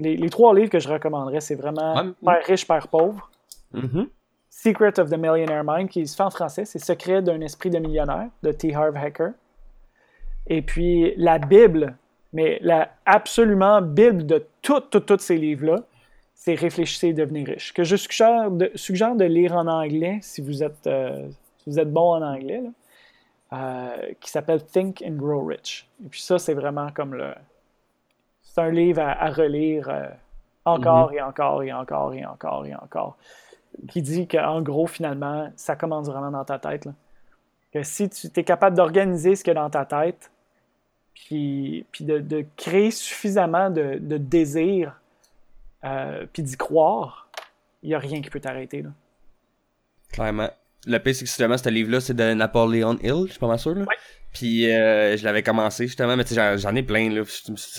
les, les, trois livres que je recommanderais, c'est vraiment Père riche, Père pauvre. Mm-hmm. Secret of the Millionaire Mind, qui se fait en français, c'est Secret d'un esprit de millionnaire de T. Harv Hacker. Et puis la Bible, mais la absolument Bible de tous ces livres-là, c'est Réfléchissez et devenez riche, que je suggère de, suggère de lire en anglais si vous êtes, euh, vous êtes bon en anglais, euh, qui s'appelle Think and Grow Rich. Et puis ça, c'est vraiment comme le. C'est un livre à, relire euh, encore mm-hmm. et encore et encore et encore et encore qui dit qu'en gros, finalement, ça commence vraiment dans ta tête. Que si tu es capable d'organiser ce qu'il y a dans ta tête, puis, puis de, créer suffisamment de, de désir, euh, puis d'y croire, il n'y a rien qui peut t'arrêter. Clairement. Le pire, c'est que justement, ce livre-là, c'est de Napoleon Hill, je suis pas mal sûr. Là. Puis euh, je l'avais commencé justement, mais tu sais, j'en ai plein là.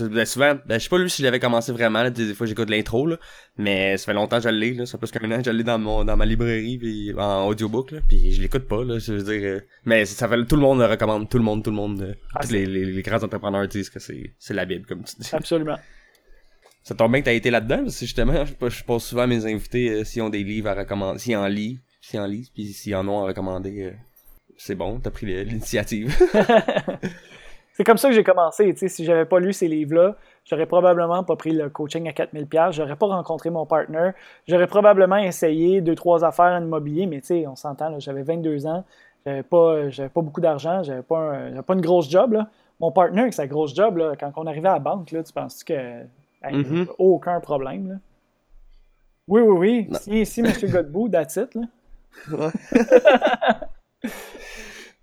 Ben, souvent, ben, je sais pas lui si je l'avais commencé vraiment. Là, des fois j'écoute l'intro là, mais ça fait longtemps que je l'ai là. Ça fait plus qu'un an que je l'ai dans mon dans ma librairie puis en audiobook là. Puis je l'écoute pas là. Je veux dire, euh, mais ça fait tout le monde le recommande, tout le monde, tout le monde, euh, ah, tous les, les, grands entrepreneurs disent que c'est c'est la bible comme tu dis. Absolument. Ça tombe bien que t'as été là-dedans parce que justement, je, je pose souvent à mes invités s'ils ont des livres à recommander, s'ils en lisent, s'ils en lisent, puis s'ils en ont à recommander c'est bon, t'as pris l'initiative. c'est comme ça que j'ai commencé. sais, si j'avais pas lu ces livres-là, j'aurais probablement pas pris le coaching à 4000$, j'aurais pas rencontré mon partner, j'aurais probablement essayé deux, trois affaires en immobilier, mais tu sais, on s'entend, j'avais 22 ans, j'avais pas, j'avais pas beaucoup d'argent, j'avais pas, pas une grosse job. Là. Mon partner, avec sa grosse job, là, quand on arrivait à la banque, là, tu penses que mm-hmm. aucun problème. Là? Oui, oui, oui. Si, si M. Godbout, that's it, là.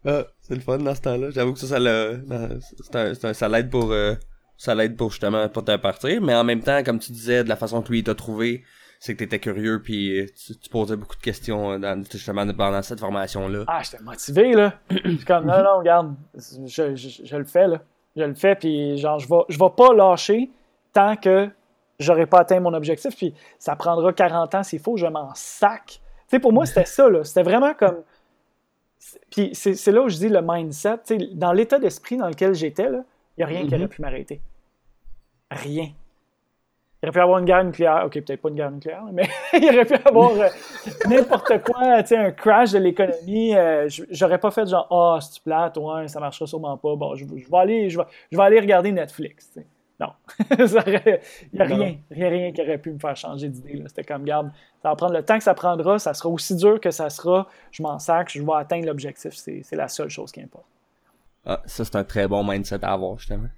Ah, c'est le fun dans ce temps-là. J'avoue que ça, ça, un, ça l'aide pour, euh, ça l'aide pour justement pas te partir. Mais en même temps, comme tu disais, de la façon que lui t'a trouvé, c'est que t'étais curieux puis euh, tu, posais beaucoup de questions euh, justement pendant cette formation-là. Ah, j'étais motivé, là. comme, non, non, regarde, je, je, je, le fais, là. Je le fais, puis genre, je vais, je vais pas lâcher tant que j'aurai pas atteint mon objectif, puis ça prendra 40 ans s'il faut, je m'en sac. Tu sais, pour moi, c'était ça, là. C'était vraiment comme puis c'est là où je dis le mindset. Dans l'état d'esprit dans lequel j'étais, il n'y a rien qui aurait mm-hmm. pu m'arrêter. Rien. Il aurait pu y avoir une guerre nucléaire. OK, peut-être pas une guerre nucléaire, mais il aurait pu y avoir euh, n'importe quoi, un crash de l'économie. Euh, j'aurais pas fait genre, ah, oh, c'est plate, ouais, ça marchera sûrement pas. Bon, je, vais, aller, je, vais, je vais aller regarder Netflix. Non. il n'y a rien, rien, rien qui aurait pu me faire changer d'idée. C'était comme, garde, ça va prendre le temps que ça prendra, ça sera aussi dur que ça sera, je m'en sac, je vais atteindre l'objectif. C'est la seule chose qui importe. Ah, ça, c'est un très bon mindset à avoir, justement.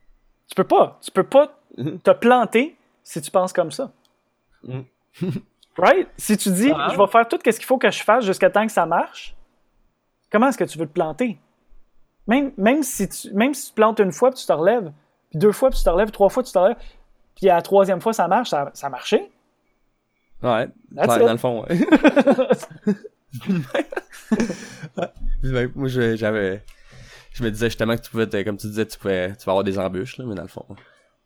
Tu peux pas, tu peux pas te planter si tu penses comme ça. Mm. right? Si tu dis, ah. je vais faire tout ce qu'il faut que je fasse jusqu'à temps que ça marche, comment est-ce que tu veux te planter? Même, même, si tu, même si tu plantes une fois et tu te relèves, puis deux fois, puis tu te relèves, trois fois, tu te relèves, puis à la troisième fois, ça marche, ça, ça a marché. Ouais, dans le fond, ouais. Ouais, Moi, je- j'avais. Je me disais justement que tu pouvais, te- comme tu disais, tu pouvais, tu vas avoir des embûches, là, mais dans le fond,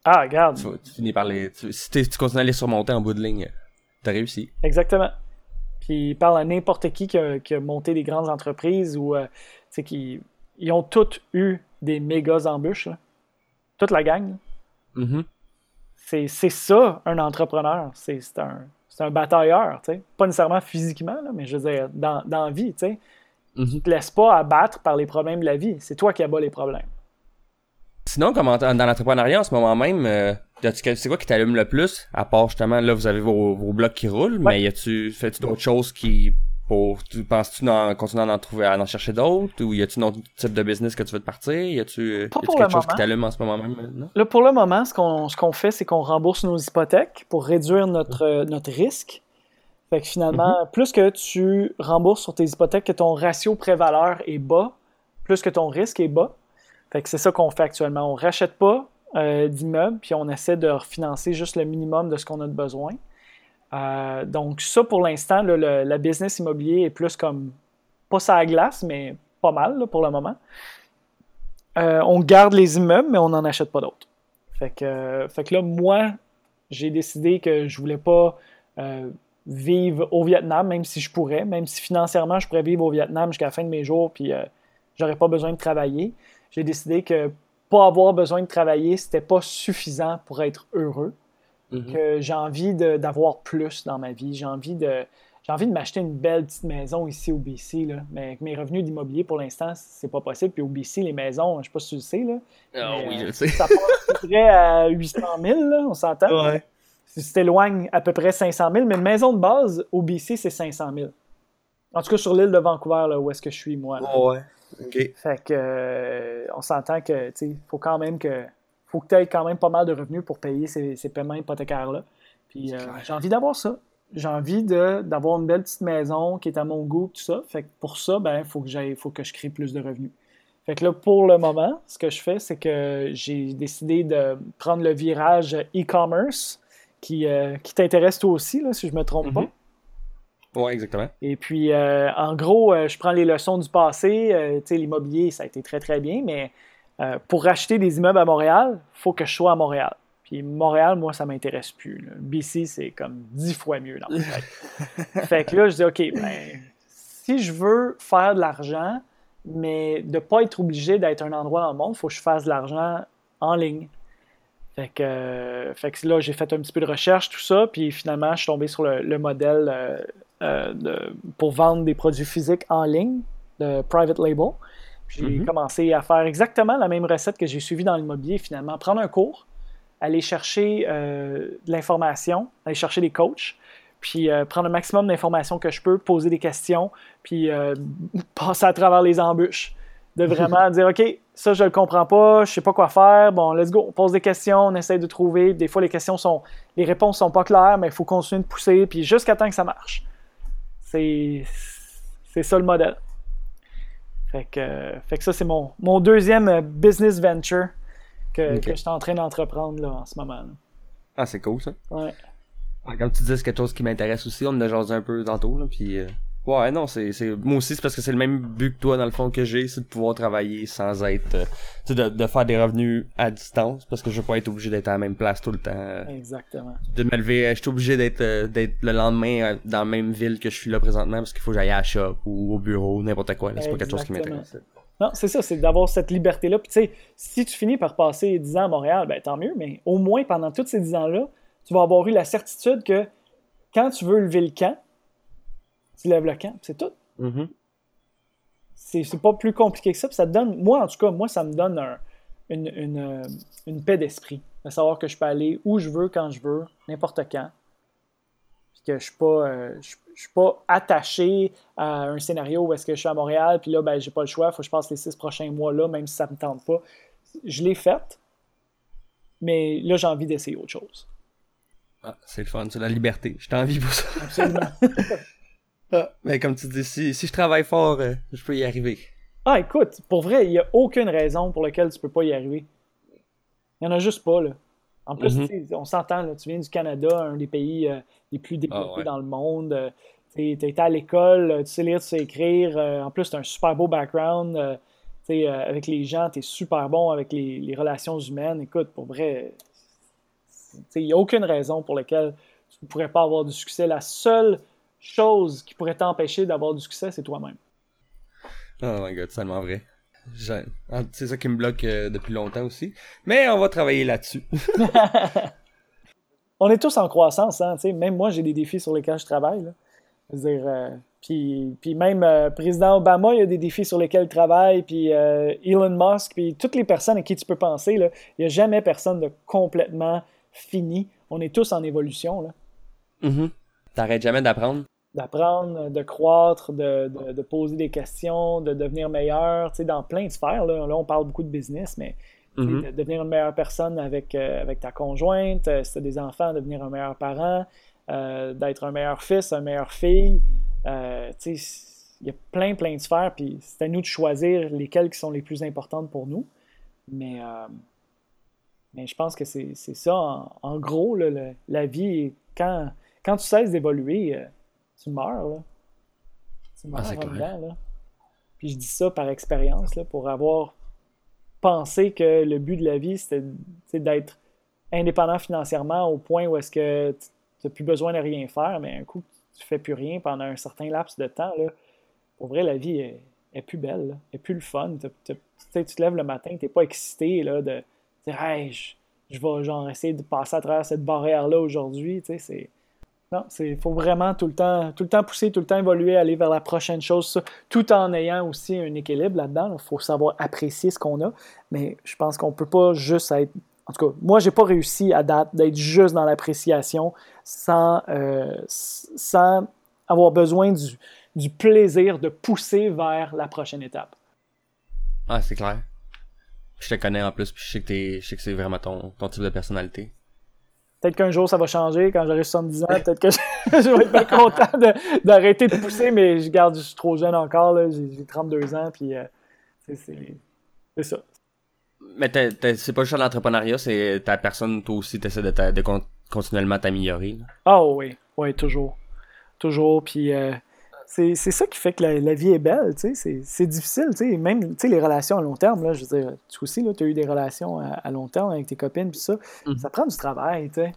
ah, regarde, tu, finis par les. tu- si tu continues à les surmonter en bout de ligne, t'as réussi. exactement. Puis il parle à n'importe qui qui a, qui a monté des grandes entreprises ou, euh, tu sais, qui ils ont toutes eu des méga embûches, là. Toute la gang. Mhm. C'est ça, un entrepreneur. C'est un, c'est un batailleur, tu sais. Pas nécessairement physiquement, là, mais je veux dire, dans, dans la vie, tu sais. Mhm. Tu te laisses pas abattre par les problèmes de la vie. C'est toi qui abats les problèmes. Sinon, comme en- dans l'entrepreneuriat en ce moment même, euh, c'est quoi qui t'allume le plus? À part justement, là, vous avez vos, vos blocs qui roulent, Ouais. mais y a-tu, fais-tu d'autres choses qui, pour, tu penses-tu d'en- continuer à en trouver, à en chercher d'autres? Ou y a-tu un autre type de business que tu veux te partir? Y a-tu, pour quelque chose qui t'allume en ce moment même, non? Là, pour le moment, ce qu'on ce qu'on fait, c'est qu'on rembourse nos hypothèques pour réduire notre, euh, notre risque. Fait que finalement, plus que tu rembourses sur tes hypothèques, que ton ratio pré-valeur est bas, plus que ton risque est bas. Fait que c'est ça qu'on fait actuellement. On rachète pas euh, d'immeubles, puis on essaie de refinancer juste le minimum de ce qu'on a de besoin. Euh, donc ça, pour l'instant, la business immobilier est plus comme, pas ça à glace, mais pas mal pour le moment. Euh, on garde les immeubles, mais on n'en achète pas d'autres. Fait que, là, moi, j'ai décidé que je voulais pas euh, vivre au Vietnam, même si je pourrais, même si financièrement je pourrais vivre au Vietnam jusqu'à la fin de mes jours, puis j'aurais pas besoin de travailler. J'ai décidé que pas avoir besoin de travailler, c'était pas suffisant pour être heureux. Mhm. Que j'ai envie de- d'avoir plus dans ma vie. J'ai envie de j'ai envie de m'acheter une belle petite maison ici au BC, là. mais avec mes revenus d'immobilier pour l'instant, c'est pas possible. Puis au BC, les maisons, je sais pas si tu le sais, là, Ah Mais, oui, euh, je le sais. ça passe à peu près à 800 000, là, on s'entend. Ouais. Si tu t'éloignes à peu près 500 000, mais une maison de base au BC, c'est 500 000. En tout cas, sur l'île de Vancouver, là, où est-ce que je suis, moi. là. Ouais. Ok. Fait que, euh, on s'entend que, tu sais, faut quand même que, faut que tu aies quand même pas mal de revenus pour payer ces, ces paiements hypothécaires-là. Puis, euh, j'ai envie d'avoir ça. J'ai envie d'avoir une belle petite maison qui est à mon goût, tout ça. Fait que pour ça, ben, faut que faut que je crée plus de revenus. Fait que là, pour le moment, ce que je fais, c'est que j'ai décidé de prendre le virage e-commerce qui, euh, qui t'intéresse toi aussi, là, si je me trompe Mhm. pas. Ouais, exactement. Et puis, euh, en gros, euh, je prends les leçons du passé. Euh, tu sais, l'immobilier, ça a été très, très bien, mais euh, pour racheter des immeubles à Montréal, il faut que je sois à Montréal. Puis Montréal, moi, ça m'intéresse plus. là. BC, c'est comme dix fois mieux dans ma tête. fait que là, je dis, OK, ben, si je veux faire de l'argent, mais de ne pas être obligé d'être un endroit dans le monde, il faut que je fasse de l'argent en ligne. Fait que, euh, fait que là, j'ai fait un petit peu de recherche, tout ça, puis finalement, je suis tombé sur le, le modèle euh, euh, de- pour vendre des produits physiques en ligne, de private label. J'ai Mhm. commencé à faire exactement la même recette que j'ai suivie dans l'immobilier, finalement. Prendre un cours, aller chercher euh, de l'information, aller chercher des coachs, puis euh, prendre un maximum d'informations que je peux, poser des questions, puis euh, passer à travers les embûches. De vraiment dire, OK, ça, je le comprends pas, je sais pas quoi faire, bon, let's go, on pose des questions, on essaie de trouver. Des fois, les questions sont, les réponses sont pas claires, mais il faut continuer de pousser, puis jusqu'à temps que ça marche. C'est, c'est ça le modèle. Fait que, fait que ça, c'est mon, mon deuxième euh, business venture que, je suis en train d'entreprendre en ce moment. là. Ah, c'est cool, ça. Ouais. Comme tu dis, c'est quelque chose qui m'intéresse aussi. On en a jasé un peu tantôt, là, puis... euh, Ouais, non, c'est, c'est... Moi aussi, c'est parce que c'est le même but que toi, dans le fond, que j'ai, c'est de pouvoir travailler sans être... euh, Tu sais, de, de faire des revenus à distance, parce que je veux pas être obligé d'être à la même place tout le temps. Exactement. De me lever... euh, Je suis obligé d'être euh, d'être le lendemain euh, dans la même ville que je suis là présentement, parce qu'il faut que j'aille à la shop ou au bureau, n'importe quoi. là. C'est pas quelque chose qui m'intéresse. Non, c'est ça, c'est d'avoir cette liberté-là. Puis tu sais, si tu finis par passer 10 ans à Montréal, ben tant mieux, mais au moins pendant tous ces 10 ans-là, tu vas avoir eu la certitude que quand tu veux lever le camp, tu lèves le camp, c'est tout. Mhm. C'est c'est pas plus compliqué que ça. Puis ça te donne, moi en tout cas, moi, ça me donne un- une, une, euh, une paix d'esprit. De savoir que je peux aller où je veux, quand je veux, n'importe quand. Puis que je suis pas, euh, je, je suis pas attaché à un scénario où est-ce que je suis à Montréal, puis là, ben, j'ai pas le choix, il faut que je passe les six prochains mois là, même si ça me tente pas. Je l'ai faite, mais là, j'ai envie d'essayer autre chose. Ah, c'est le fun, c'est la liberté. Je t'envie pour ça. Absolument. Ah, mais comme tu dis, si, si je travaille fort, euh, je peux y arriver. ah, écoute, pour vrai, il n'y a aucune raison pour laquelle tu peux pas y arriver. Il n'y en a juste pas. Là. En plus, Mhm. on s'entend, tu viens du Canada, un des pays euh, les plus développés Ah ouais. dans le monde. euh, tu été à l'école, euh, tu sais lire, tu sais écrire. euh, en plus, tu as un super beau background. euh, euh, avec les gens, tu es super bon avec les, les relations humaines. Écoute, pour vrai, il n'y a aucune raison pour laquelle tu ne pourrais pas avoir du succès. La seule chose qui pourrait t'empêcher d'avoir du succès, c'est toi-même. Oh my god, c'est tellement vrai. Ah, C'est ça qui me bloque euh, depuis longtemps aussi. Mais on va travailler là-dessus. on est tous en croissance, hein, même moi j'ai des défis sur lesquels je travaille. là. Dire, euh, puis, puis même euh, président Obama, il y a des défis sur lesquels il travaille, puis euh, Elon Musk, puis toutes les personnes à qui tu peux penser, là, il n'y a jamais personne de complètement fini. On est tous en évolution, là. Mhm. T'arrêtes jamais d'apprendre. D'apprendre, de croître, de, de- de poser des questions, de devenir meilleur, tu sais, dans plein de sphères. Là, Là, on parle beaucoup de business, mais Mhm. de devenir une meilleure personne avec, euh, avec ta conjointe, euh, si tu as des enfants, devenir un meilleur parent, euh, d'être un meilleur fils, un meilleur fille. Tu sais, il y a plein, plein de sphères, puis c'est à nous de choisir lesquelles qui sont les plus importantes pour nous. Mais, mais je pense que c'est c'est ça, en, en gros, là, le- la vie, quand, quand tu cesses d'évoluer, tu meurs, là. Tu meurs Ah, dedans, là. Puis je dis ça par expérience, là, pour avoir pensé que le but de la vie, c'était d'être indépendant financièrement au point où est-ce que tu n'as plus besoin de rien faire, mais un coup, tu fais plus rien pendant un certain laps de temps, là, pour vrai, la vie est, est plus belle, là, est plus le fun. T'as- tu te lèves le matin, tu n'es pas excité là, de dire Hey, je, je vais genre essayer de passer à travers cette barrière-là aujourd'hui. Tu sais, c'est. Non, il faut vraiment tout le, temps, tout le temps pousser, tout le temps évoluer, aller vers la prochaine chose, tout en ayant aussi un équilibre là-dedans. Il faut savoir apprécier ce qu'on a, mais je pense qu'on peut pas juste être. En tout cas, moi, j'ai pas réussi à date d'être juste dans l'appréciation sans, euh, sans avoir besoin du, du plaisir de pousser vers la prochaine étape. Ah, c'est clair. Je te connais en plus, puis je sais que, que c'est vraiment ton, ton type de personnalité. Peut-être qu'un jour ça va changer quand j'aurai 70 ans. Peut-être que je, je vais être bien content d'arrêter de, pousser, mais je garde, je suis trop jeune encore. J'ai j'ai 32 ans, puis euh, c'est- ça. Mais c'est pas juste l'entrepreneuriat, c'est ta personne, toi aussi, t'essaies de, ta- de con- continuellement t'améliorer. Ah oui, oui, toujours. Toujours. Puis euh, c'est ça qui fait que la, la vie est belle. tu sais. C'est difficile. tu sais. Même tu sais, les relations à long terme, là, je veux dire, tu aussi, tu as eu des relations à, à long terme avec tes copines, puis ça. Mhm. Ça prend du travail. tu sais.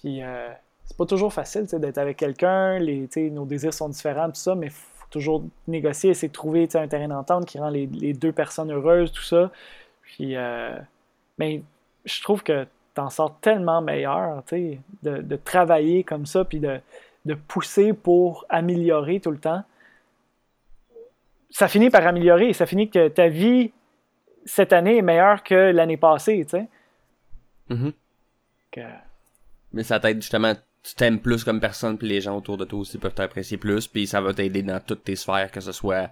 Puis euh, c'est pas toujours facile tu sais, d'être avec quelqu'un. les- tu sais, Nos désirs sont différents, tout ça, mais il faut toujours négocier, essayer de trouver tu sais, un terrain d'entente qui rend les, les deux personnes heureuses, tout ça. Puis, euh, mais je trouve que t'en sors tellement meilleur, tu sais, de, de travailler comme ça, puis de, de pousser pour améliorer tout le temps. Ça finit par améliorer, ça finit que ta vie cette année est meilleure que l'année passée, tu sais. Mhm. Que- Mais ça t'aide justement, tu t'aimes plus comme personne, puis les gens autour de toi aussi peuvent t'apprécier plus, puis ça va t'aider dans toutes tes sphères, que ce soit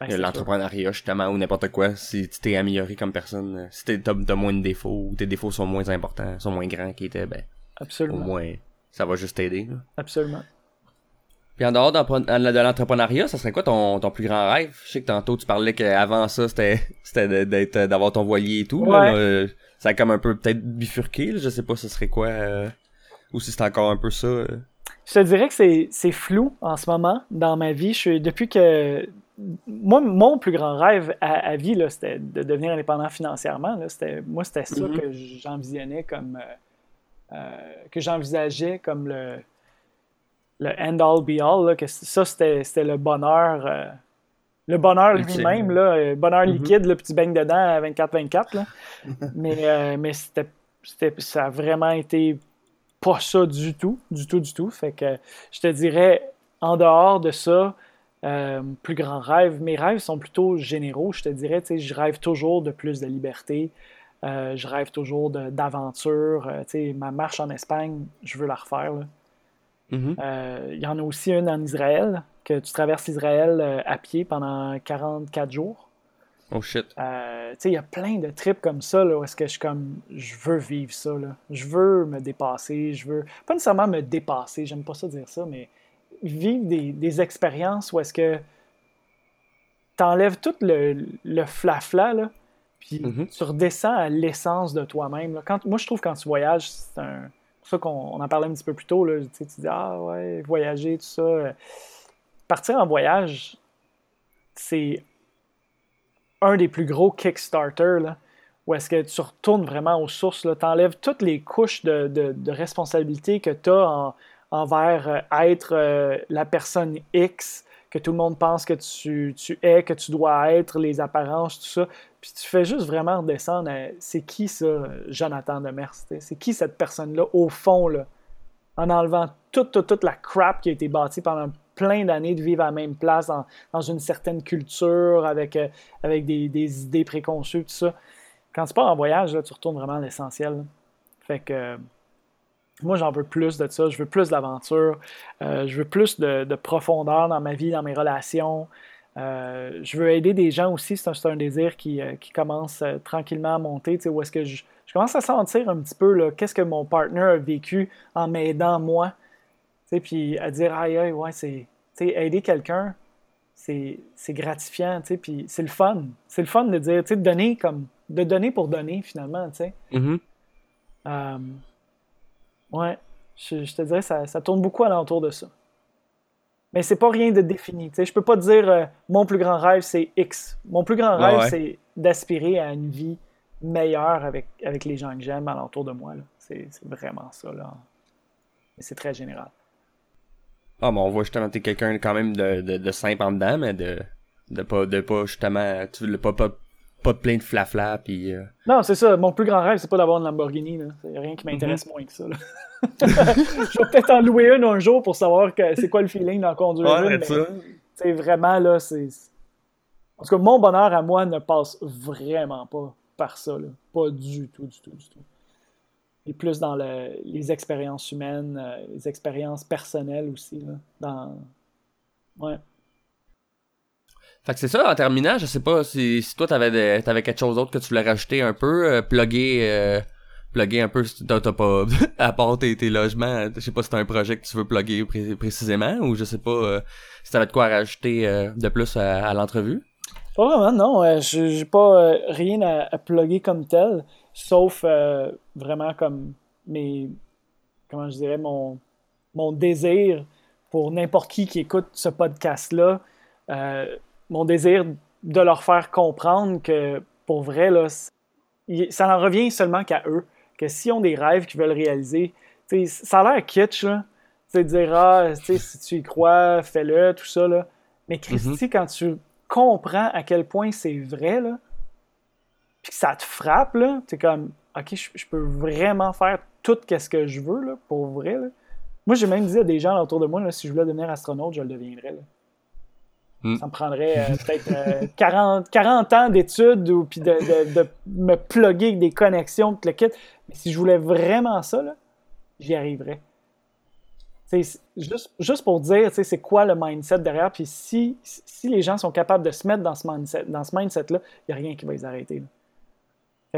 ben, euh, l'entrepreneuriat justement ou n'importe quoi. Si tu t'es amélioré comme personne, euh, si t'es- t'as moins de défauts ou tes défauts sont moins importants, sont moins grands qu'ils étaient, ben ça. au Absolument. moins ça va juste t'aider. Absolument. Puis en dehors de l'entrepreneuriat, ça serait quoi ton, ton plus grand rêve? Je sais que tantôt tu parlais qu'avant ça, c'était c'était de- d'être d'avoir ton voilier et tout. Ouais. Là, euh, ça a comme un peu peut-être bifurqué, là, je sais pas ce serait quoi. euh, ou si c'est encore un peu ça. euh. Je te dirais que c'est c'est flou en ce moment dans ma vie. Je suis, depuis que. Moi, mon plus grand rêve à, à vie, là, c'était de devenir indépendant financièrement. Là. C'était, moi, c'était ça Mhm. que j'envisionnais comme. euh, que j'envisageais comme le, le end-all be-all. là, que ça, c'était, c'était le bonheur. euh, le bonheur lui-même, là, euh, bonheur Mhm. liquide, là, puis tu baignes dedans à 24-24. là. mais euh, mais c'était, c'était, ça a vraiment été pas ça du tout, du tout, du tout. Fait que je te dirais, en dehors de ça, euh, plus grand rêve, mes rêves sont plutôt généraux. Je te dirais, je rêve toujours de plus de liberté. Euh, je rêve toujours d'aventure. Euh, tu sais, ma marche en Espagne, je veux la refaire. Mhm. Euh, Il y en a aussi une en Israël, que tu traverses l'Israël euh, à pied pendant 44 jours. Oh shit. Tu sais, il y a plein de trips comme ça, là, où est-ce que je suis comme, je veux vivre ça, là. Je veux me dépasser, je veux, pas nécessairement me dépasser, j'aime pas ça dire ça, mais vivre des, des expériences où est-ce que t'enlèves tout le, le flafla, là, Puis Mhm. tu redescends à l'essence de toi-même. Quand, moi, je trouve que quand tu voyages, c'est un. C'est pour ça qu'on on en parlait un petit peu plus tôt. Là, tu, dis Ah ouais, voyager, tout ça. Partir en voyage, c'est un des plus gros Kickstarter. Là, où est-ce que tu retournes vraiment aux sources. Tu enlèves toutes les couches de, de, de responsabilité que tu as en- envers euh, être euh, la personne X que tout le monde pense que tu, tu es, que tu dois être, les apparences, tout ça. Puis tu fais juste vraiment redescendre à c'est qui ça, Jonathan Demers? C'est qui cette personne-là au fond, là? En enlevant toute, toute, toute la crap qui a été bâtie pendant plein d'années de vivre à la même place, dans, dans une certaine culture, avec, euh, avec des, des idées préconçues, tout ça. Quand tu pars en voyage, là, tu retournes vraiment à l'essentiel. Fait que euh, moi, j'en veux plus de ça. Je veux plus d'aventure. Euh, je veux plus de profondeur dans ma vie, dans mes relations. Euh, je veux aider des gens aussi. C'est un, désir qui, euh, qui commence euh, tranquillement à monter. tu sais, Où est-ce que je, je commence à sentir un petit peu qu'est-ce que mon partner a vécu en m'aidant moi. Tu sais, Puis à dire, aïe, aïe, ouais, c'est. tu sais, Aider quelqu'un, c'est gratifiant. tu sais, Puis c'est le fun. C'est le fun de dire, tu sais, de donner comme. De donner pour donner, finalement. tu sais. Mhm. Euh, ouais, je, je te dirais, ça, ça tourne beaucoup alentour de ça. Mais c'est pas rien de défini. Sais, je peux pas dire euh, mon plus grand rêve c'est X. Mon plus grand rêve ouais. c'est d'aspirer à une vie meilleure avec, avec les gens que j'aime alentour de moi. C'est vraiment ça. Là. Mais c'est très général. Ah, bon, on voit justement que t'es quelqu'un quand même de, de, de simple en dedans, mais de, de pas, de pas justement, tu veux pas, pas, pas plein de flafla, pis euh, Non, c'est ça. Mon plus grand rêve, c'est pas d'avoir une Lamborghini. là. C'est rien qui m'intéresse moins que ça. là. je vais peut-être en louer une un jour pour savoir que c'est quoi le feeling d'en conduire une. c'est vraiment là, c'est. En tout cas, mon bonheur à moi ne passe vraiment pas par ça. Là. Pas du tout, du tout, du tout. Et plus dans le- les expériences humaines, euh, les expériences personnelles aussi. Là, dans... Ouais. Fait que c'est ça, en terminant, je sais pas si, si toi t'avais t'avais quelque chose d'autre que tu voulais rajouter un peu, euh, plugger, euh, un peu, t'as pas, à part tes, tes logements, je sais pas si t'as un projet que tu veux plugger pré- précisément, ou je sais pas euh, si t'avais de quoi rajouter euh, de plus à, l'entrevue. Pas vraiment, non. J'ai pas rien à, à plugger comme tel, sauf vraiment comme mes. Comment je dirais, mon, mon désir pour n'importe qui qui écoute ce podcast-là, mon désir de leur faire comprendre que pour vrai, là, ça en revient seulement qu'à eux. Que s'ils ont des rêves qu'ils veulent réaliser, ça a l'air kitsch, là. Dire, ah, tu sais, si tu y crois, fais-le, tout ça, là. Mais Christy, quand tu comprends à quel point c'est vrai, là, puis que ça te frappe, là, t'es comme, OK, je, je peux vraiment faire tout ce que je veux, là, pour vrai, là. Moi, j'ai même dit à des gens autour de moi, là, si je voulais devenir astronaute, je le deviendrais, là. Hmm. Ça me prendrait euh, peut-être euh, 40, 40 ans d'études ou puis de, me plugger avec des connexions, tout le kit. Mais si je voulais vraiment ça, j'y arriverais. Juste, juste pour dire c'est quoi le mindset derrière, puis si, si les gens sont capables de se mettre dans ce mindset, mindset-là, il n'y a rien qui va les arrêter.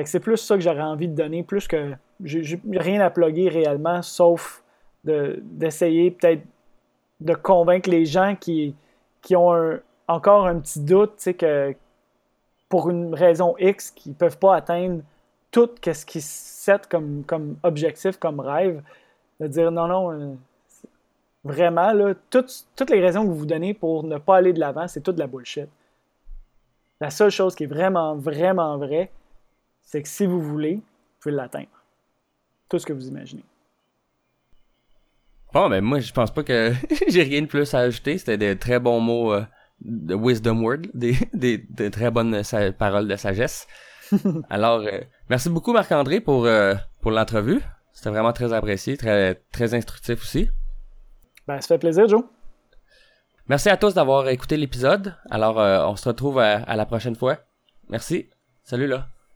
c'est plus ça que j'aurais envie de donner, plus que j'ai rien à plugger réellement, sauf de- d'essayer peut-être de convaincre les gens qui, qui ont encore un petit doute, tu sais, que pour une raison X, qu'ils ne peuvent pas atteindre tout ce qu'ils se set comme, comme objectif, comme rêve, de dire non, non, euh, vraiment, là, toutes, toutes les raisons que vous vous donnez pour ne pas aller de l'avant, c'est toute de la bullshit. La seule chose qui est vraiment, vraiment vraie, c'est que si vous voulez, vous pouvez l'atteindre. Tout ce que vous imaginez. Bon, ben moi, je pense pas que j'ai rien de plus à ajouter. C'était des très bons mots euh, de wisdom word, des, des, de très bonnes paroles de sagesse. Alors, euh, merci beaucoup Marc-André pour, euh, pour l'entrevue. C'était vraiment très apprécié, très, très instructif aussi. Ben, ça fait plaisir, Joe. Merci à tous d'avoir écouté l'épisode. Alors, on se retrouve à, à la prochaine fois. Merci. Salut là.